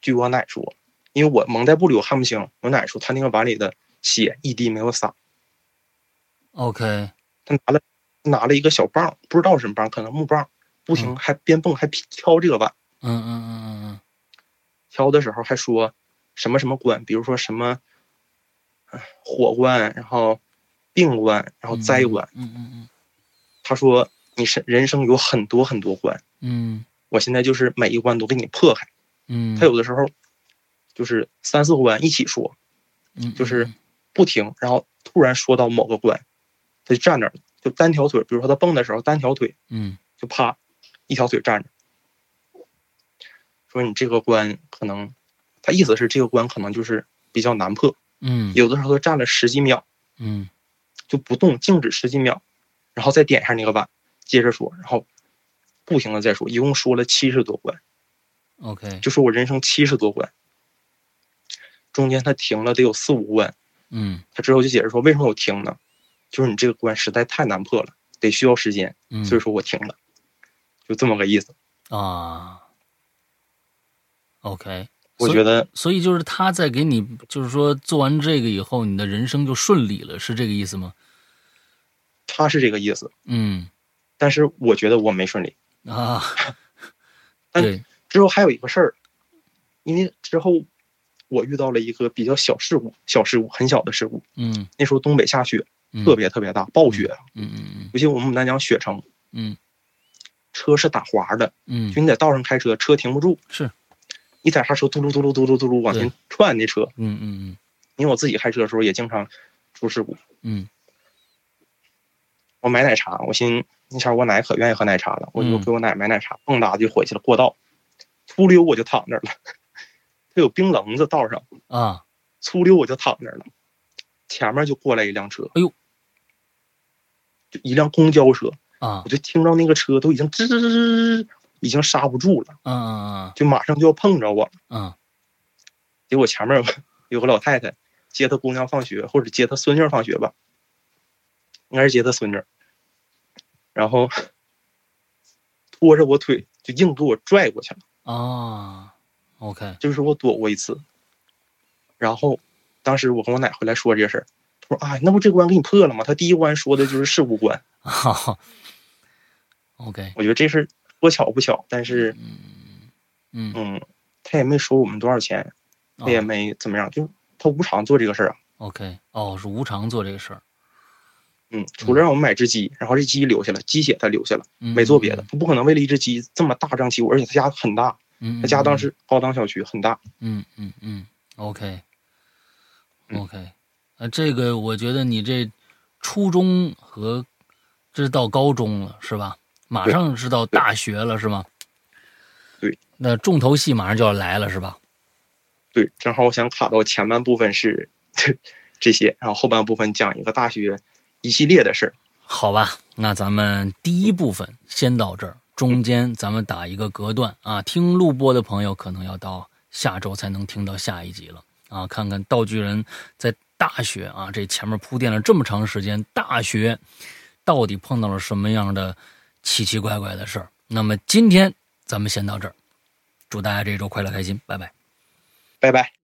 B: 据我奶说。因为我蒙在布里，我看不清。我奶说他那个碗里的血一滴没有洒。
A: OK，
B: 他拿了拿了一个小棒，不知道什么棒，可能木棒，不停还边蹦还挑这个碗。
A: 嗯嗯嗯嗯嗯。
B: 挑的时候还说什么什么关，比如说什么火关，然后病关，然后灾关。
A: 嗯嗯嗯。
B: 他说你是人生有很多很多关。
A: 嗯。
B: 我现在就是每一关都给你破开。
A: 嗯。
B: 他有的时候。就是三四关一起说，
A: 嗯，
B: 就是不停，然后突然说到某个关，他就站那儿，就单条腿，比如说他蹦的时候单条腿，
A: 嗯，
B: 就啪，一条腿站着，说你这个关可能，他意思是这个关可能就是比较难破，
A: 嗯，
B: 有的时候他站了十几秒，
A: 嗯，
B: 就不动，静止十几秒，然后再点一下那个碗，接着说，然后不停的再说，一共说了七十多关
A: ，OK，
B: 就说我人生七十多关。中间他停了得有四五关，
A: 嗯，
B: 他之后就解释说为什么我停呢？就是你这个关实在太难破了，得需要时间，所以说我停了，就这么个意思
A: 啊。OK，
B: 我觉得，
A: 所以就是他在给你，就是说做完这个以后，你的人生就顺利了，是这个意思吗？
B: 他是这个意思，
A: 嗯，
B: 但是我觉得我没顺利
A: 啊。
B: 但之后还有一个事儿，因为之后我遇到了一个比较小事故，小事故，很小的事故。
A: 嗯，
B: 那时候东北下雪，特别特别大，暴雪。
A: 嗯嗯嗯，
B: 尤其我们牡丹江雪城，
A: 嗯，
B: 车是打滑的，
A: 嗯，
B: 就你在道上开车，车停不住，
A: 是，
B: 一踩刹车，嘟噜嘟噜嘟噜嘟噜往前窜那车。
A: 嗯嗯嗯，
B: 因为我自己开车的时候也经常出事故。
A: 嗯。
B: 我买奶茶，我寻那前我奶可愿意喝奶茶了，我就给我奶买奶茶，蹦哒就回去了。过道，粗溜我就躺那儿了。他有冰棱子道上
A: 啊，
B: 粗溜我就躺那儿了。前面就过来一辆车，
A: 哎呦，
B: 就一辆公交车
A: 啊，
B: 我就听到那个车都已经吱吱吱吱，已经刹不住了，
A: 嗯嗯嗯，
B: 就马上就要碰着我，
A: 嗯，
B: 结果前面有个老太太接她姑娘放学，或者接她孙女放学吧。应该是接他孙女，然后拖着我腿就硬给我拽过去了
A: 啊。OK，
B: 就是我躲过一次，然后当时我跟我奶回来说这事儿，他说：“啊，那不这关给你破了吗？”他第一关说的就是事故关。
A: OK，
B: 我觉得这事多巧不巧，但是
A: 嗯
B: 嗯，他也没收我们多少钱，他也没怎么样，就他无偿做这个事儿啊。
A: OK，哦，是无偿做这个事儿。
B: 嗯，除了让我们买只鸡，然后这鸡留下了，鸡血他留下了，没做别的。他不可能为了一只鸡这么大张旗鼓，而且他家很大，他家当时高档小区很大。
A: 嗯嗯嗯，OK，OK，呃，这个我觉得你这初中和这是到高中了是吧？马上是到大学了是吗？
B: 对，
A: 那重头戏马上就要来了是吧？
B: 对，正好我想卡到前半部分是 这些，然后后半部分讲一个大学。一系列的事儿，
A: 好吧，那咱们第一部分先到这儿，中间咱们打一个隔断啊。听录播的朋友可能要到下周才能听到下一集了啊。看看道具人在大学啊，这前面铺垫了这么长时间，大学到底碰到了什么样的奇奇怪怪的事儿？那么今天咱们先到这儿，祝大家这周快乐开心，拜拜，
B: 拜拜。